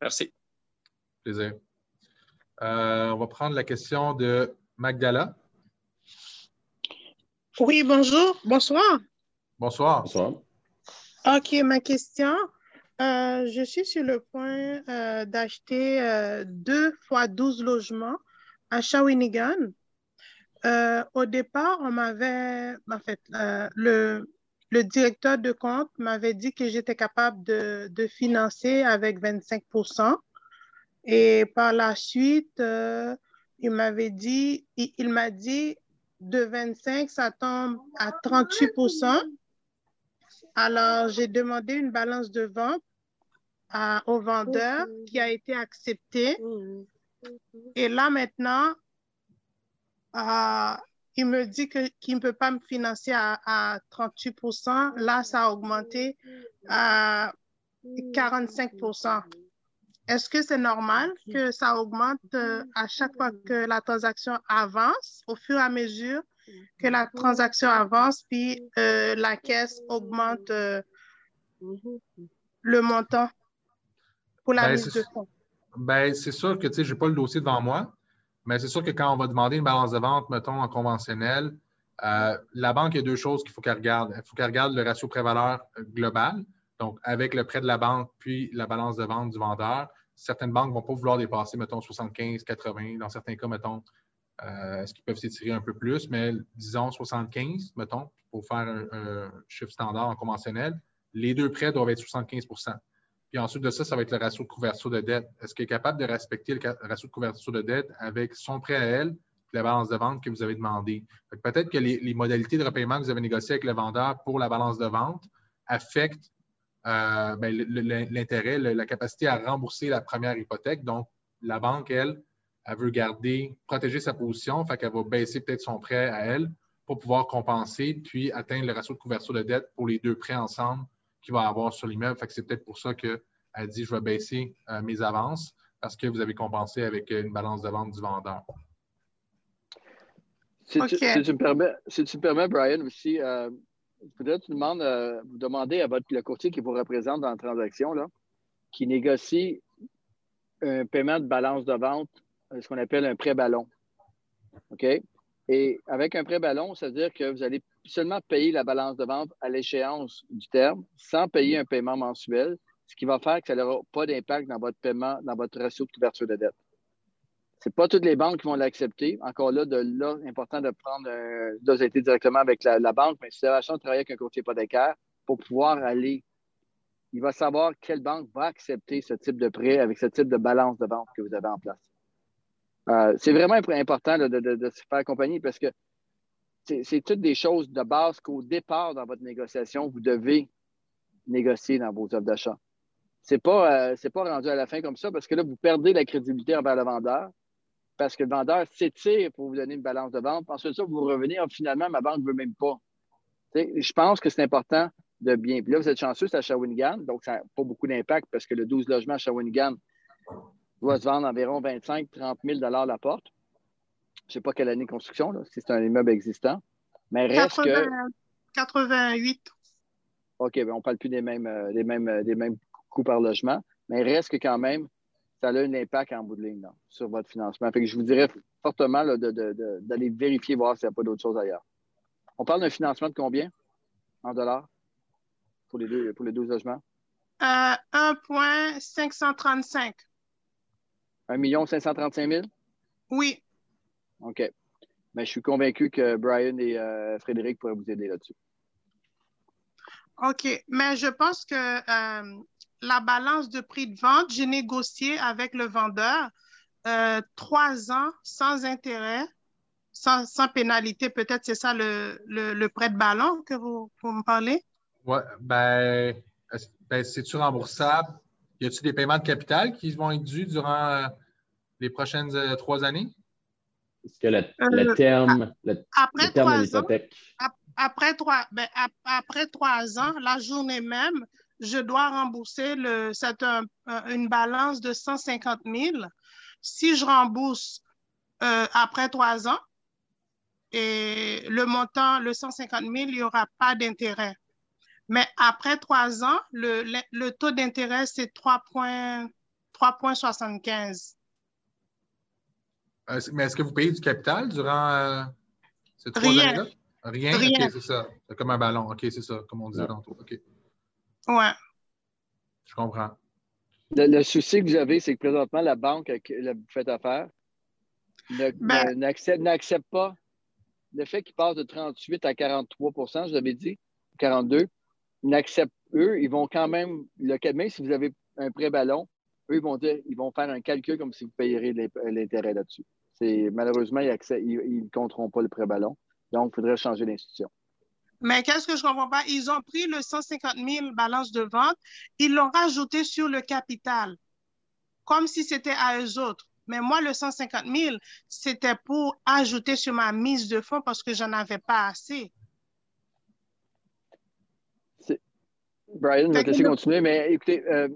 [SPEAKER 5] Merci.
[SPEAKER 1] Plaisir. Euh, on va prendre la question de Magdala.
[SPEAKER 12] Oui, bonjour. Bonsoir.
[SPEAKER 1] Bonsoir.
[SPEAKER 4] Bonsoir.
[SPEAKER 12] OK, ma question. Euh, je suis sur le point euh, d'acheter deux fois 12 logements à Shawinigan. au départ, on m'avait, en fait, le, le directeur de compte m'avait dit que j'étais capable de, de, financer avec 25% Et par la suite, il m'avait dit, il m'a dit, de 25, ça tombe à 38% Alors, j'ai demandé une balance de vente à, au vendeur qui a été acceptée. Et là, maintenant, euh, il me dit qu'il ne peut pas me financer à, à 38% Là, ça a augmenté à 45 est-ce que c'est normal que ça augmente euh, à chaque fois que la transaction avance, au fur et à mesure que la transaction avance, puis euh, la caisse augmente euh, le montant pour la ben, mise de fonds?
[SPEAKER 1] Ben, c'est sûr que, tu sais, je n'ai pas le dossier devant moi, mais c'est sûr que quand on va demander une balance de vente, mettons, en conventionnel, la banque, il y a deux choses qu'il faut qu'elle regarde. Il faut qu'elle regarde le ratio pré-valeur global, donc avec le prêt de la banque puis la balance de vente du vendeur certaines banques ne vont pas vouloir dépasser, mettons, 75, 80. Dans certains cas, mettons, euh, est-ce qu'ils peuvent s'étirer un peu plus, mais disons 75, mettons, pour faire un, chiffre standard en conventionnel. Les deux prêts doivent être 75% Puis ensuite de ça, ça va être le ratio de couverture de dette. Est-ce qu'il est capable de respecter le ratio de couverture de dette avec son prêt à elle et la balance de vente que vous avez demandé? Peut-être que les, les, modalités de repaiement que vous avez négociées avec le vendeur pour la balance de vente affectent euh, ben, l'intérêt, la capacité à rembourser la première hypothèque. Donc, la banque, elle, elle veut garder, protéger sa position, fait qu'elle va baisser peut-être son prêt à elle pour pouvoir compenser, puis atteindre le ratio de couverture de dette pour les deux prêts ensemble qu'il va avoir sur l'immeuble. Fait que c'est peut-être pour ça qu'elle dit je vais baisser euh, mes avances parce que vous avez compensé avec une balance de vente du vendeur.
[SPEAKER 3] Si, tu, me permets, si tu permets, Brian, aussi, euh, peut-être tu demandes, euh, vous demandez à votre, courtier qui vous représente dans la transaction, là, qui négocie un paiement de balance de vente, euh, ce qu'on appelle un prêt ballon. OK? Et avec un prêt ballon, ça veut dire que vous allez seulement payer la balance de vente à l'échéance du terme sans payer un paiement mensuel, ce qui va faire que ça n'aura pas d'impact dans votre paiement, dans votre ratio de couverture de dette. Ce pas toutes les banques qui vont l'accepter. Encore là, de là, important de prendre un été directement avec la, banque, mais si la chance de travailler avec un courtier hypothécaire pour pouvoir aller, il va savoir quelle banque va accepter ce type de prêt avec ce type de balance de vente que vous avez en place. Euh, c'est vraiment important de, se faire accompagner parce que c'est toutes des choses de base qu'au départ dans votre négociation, vous devez négocier dans vos offres d'achat. Ce n'est pas, euh, pas rendu à la fin comme ça parce que là, vous perdez la crédibilité envers le vendeur parce que le vendeur s'étire pour vous donner une balance de vente. Ensuite, ça, vous revenez, ah, finalement, ma banque ne veut même pas. je pense que c'est important de bien. Puis là, vous êtes chanceux, c'est à Shawinigan, donc ça n'a pas beaucoup d'impact parce que le 12 logements à Shawinigan doit se vendre environ 25-30 000 la porte. Je ne sais pas quelle année de construction, si c'est un immeuble existant. Mais reste 80, que.
[SPEAKER 12] 88.
[SPEAKER 3] OK, ben on ne parle plus des mêmes, euh, des, mêmes, euh, des mêmes coûts par logement. Mais reste que quand même, ça a un impact en bout de ligne sur votre financement. Fait que je vous dirais fortement d'aller vérifier, voir s'il n'y a pas d'autres choses ailleurs. On parle d'un financement de combien en dollars pour les, deux, pour les 12 logements?
[SPEAKER 12] Euh, 1,535.
[SPEAKER 3] 1 535 000?
[SPEAKER 12] Oui.
[SPEAKER 3] OK. Mais je suis convaincu que Brian et euh, Frédéric pourraient vous aider là-dessus.
[SPEAKER 12] OK. Mais je pense que euh, la balance de prix de vente, j'ai négocié avec le vendeur euh, trois ans sans intérêt, sans, pénalité. Peut-être c'est ça le, prêt de ballon que vous, me parlez?
[SPEAKER 1] Oui, ben, ben c'est-tu remboursable? Y a-t-il des paiements de capital qui vont être dus durant euh, les prochaines trois années?
[SPEAKER 4] Est-ce que le, terme, le,
[SPEAKER 12] après
[SPEAKER 4] terme
[SPEAKER 12] de l'hypothèque? après trois, ben, après trois ans, la journée même, je dois rembourser le, c'est une balance de 150 000. Si je rembourse euh, après trois ans, et le montant, le 150 000, il n'y aura pas d'intérêt. Mais après trois ans, le, le, taux d'intérêt, c'est 3,75.
[SPEAKER 1] Euh, mais est-ce que vous payez du capital durant euh, ces trois
[SPEAKER 12] années-là?
[SPEAKER 1] Rien? Rien. OK, c'est ça. C'est comme un ballon. OK, c'est ça, comme on disait tantôt. OK.
[SPEAKER 12] Ouais.
[SPEAKER 1] Je comprends.
[SPEAKER 3] Le, souci que vous avez, c'est que présentement, la banque avec laquelle vous faites affaire ben n'accepte pas le fait qu'ils passent de 38 à 43% je l'avais dit, 42, ils n'acceptent, eux, ils vont quand même, le même si vous avez un prêt ballon, eux, ils vont dire, ils vont faire un calcul comme si vous payeriez l'intérêt là-dessus. Malheureusement, ils ne compteront pas le prêt ballon. Donc, il faudrait changer d'institution.
[SPEAKER 12] Mais qu'est-ce que je ne comprends pas? Ils ont pris le 150 000 balance de vente, ils l'ont rajouté sur le capital, comme si c'était à eux autres. Mais moi, le 150 000, c'était pour ajouter sur ma mise de fonds parce que je n'en avais pas assez.
[SPEAKER 3] Brian, je vais te laisser continuer, mais écoutez, euh,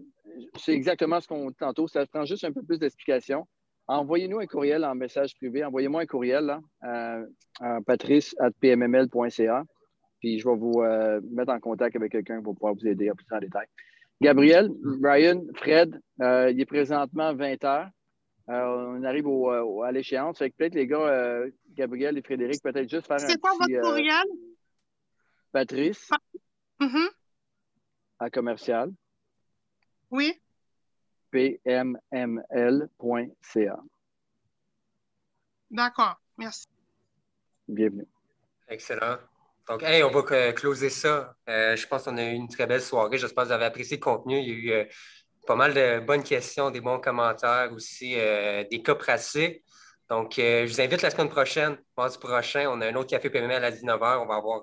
[SPEAKER 3] c'est exactement ce qu'on dit tantôt. Ça prend juste un peu plus d'explication. Envoyez-nous un courriel en message privé. Envoyez-moi un courriel là, euh, à patrice.pmml.ca. Puis je vais vous euh, mettre en contact avec quelqu'un pour pouvoir vous aider à plus en détail. Gabriel, Brian, Fred, il est présentement 20 heures. on arrive à l'échéance. Fait que peut-être les gars, Gabriel et Frédéric, peut-être juste faire un
[SPEAKER 12] C'est quoi votre courriel?
[SPEAKER 3] Patrice.
[SPEAKER 12] Mm-hmm.
[SPEAKER 3] À commercial.
[SPEAKER 12] Oui.
[SPEAKER 3] pmml.ca.
[SPEAKER 12] D'accord, merci.
[SPEAKER 3] Bienvenue.
[SPEAKER 2] Excellent. Donc, hey, on va closer ça. Euh, je pense qu'on a eu une très belle soirée. J'espère que vous avez apprécié le contenu. Il y a eu euh, pas mal de bonnes questions, des bons commentaires aussi, euh, des cas pratiques. Donc, je vous invite la semaine prochaine, mardi prochain, on a un autre café PML à 19h. On va avoir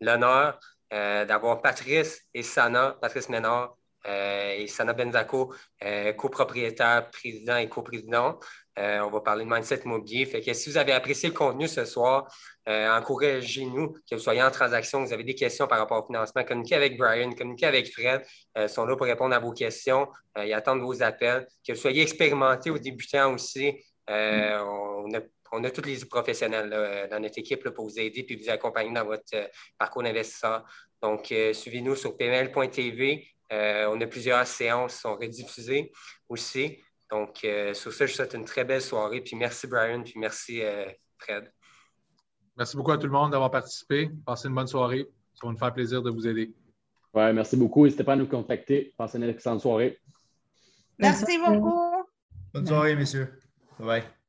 [SPEAKER 2] l'honneur d'avoir Patrice et Sana, Patrice Ménard euh, et Sana Benzaco, euh, copropriétaire, président et coprésident. Euh, on va parler de mindset immobilier. Fait que si vous avez apprécié le contenu ce soir, encouragez-nous, que vous soyez en transaction, vous avez des questions par rapport au financement, communiquez avec Brian, communiquez avec Fred. ils sont là pour répondre à vos questions. ils attendent vos appels. Que vous soyez expérimentés ou débutants aussi. on a on a tous les professionnels dans notre équipe pour vous aider et vous accompagner dans votre parcours d'investisseur. Donc, suivez-nous sur pml.tv euh, on a plusieurs séances qui sont rediffusées aussi. Donc, euh, sur ça, je vous souhaite une très belle soirée. Puis merci, Brian. Puis merci, euh, Fred.
[SPEAKER 1] Merci beaucoup à tout le monde d'avoir participé. Passez une bonne soirée. Ça va nous faire plaisir de vous aider.
[SPEAKER 4] Ouais, merci beaucoup. N'hésitez pas à nous contacter. Passez une excellente soirée.
[SPEAKER 12] Merci beaucoup.
[SPEAKER 13] Bonne soirée, messieurs. Bye bye.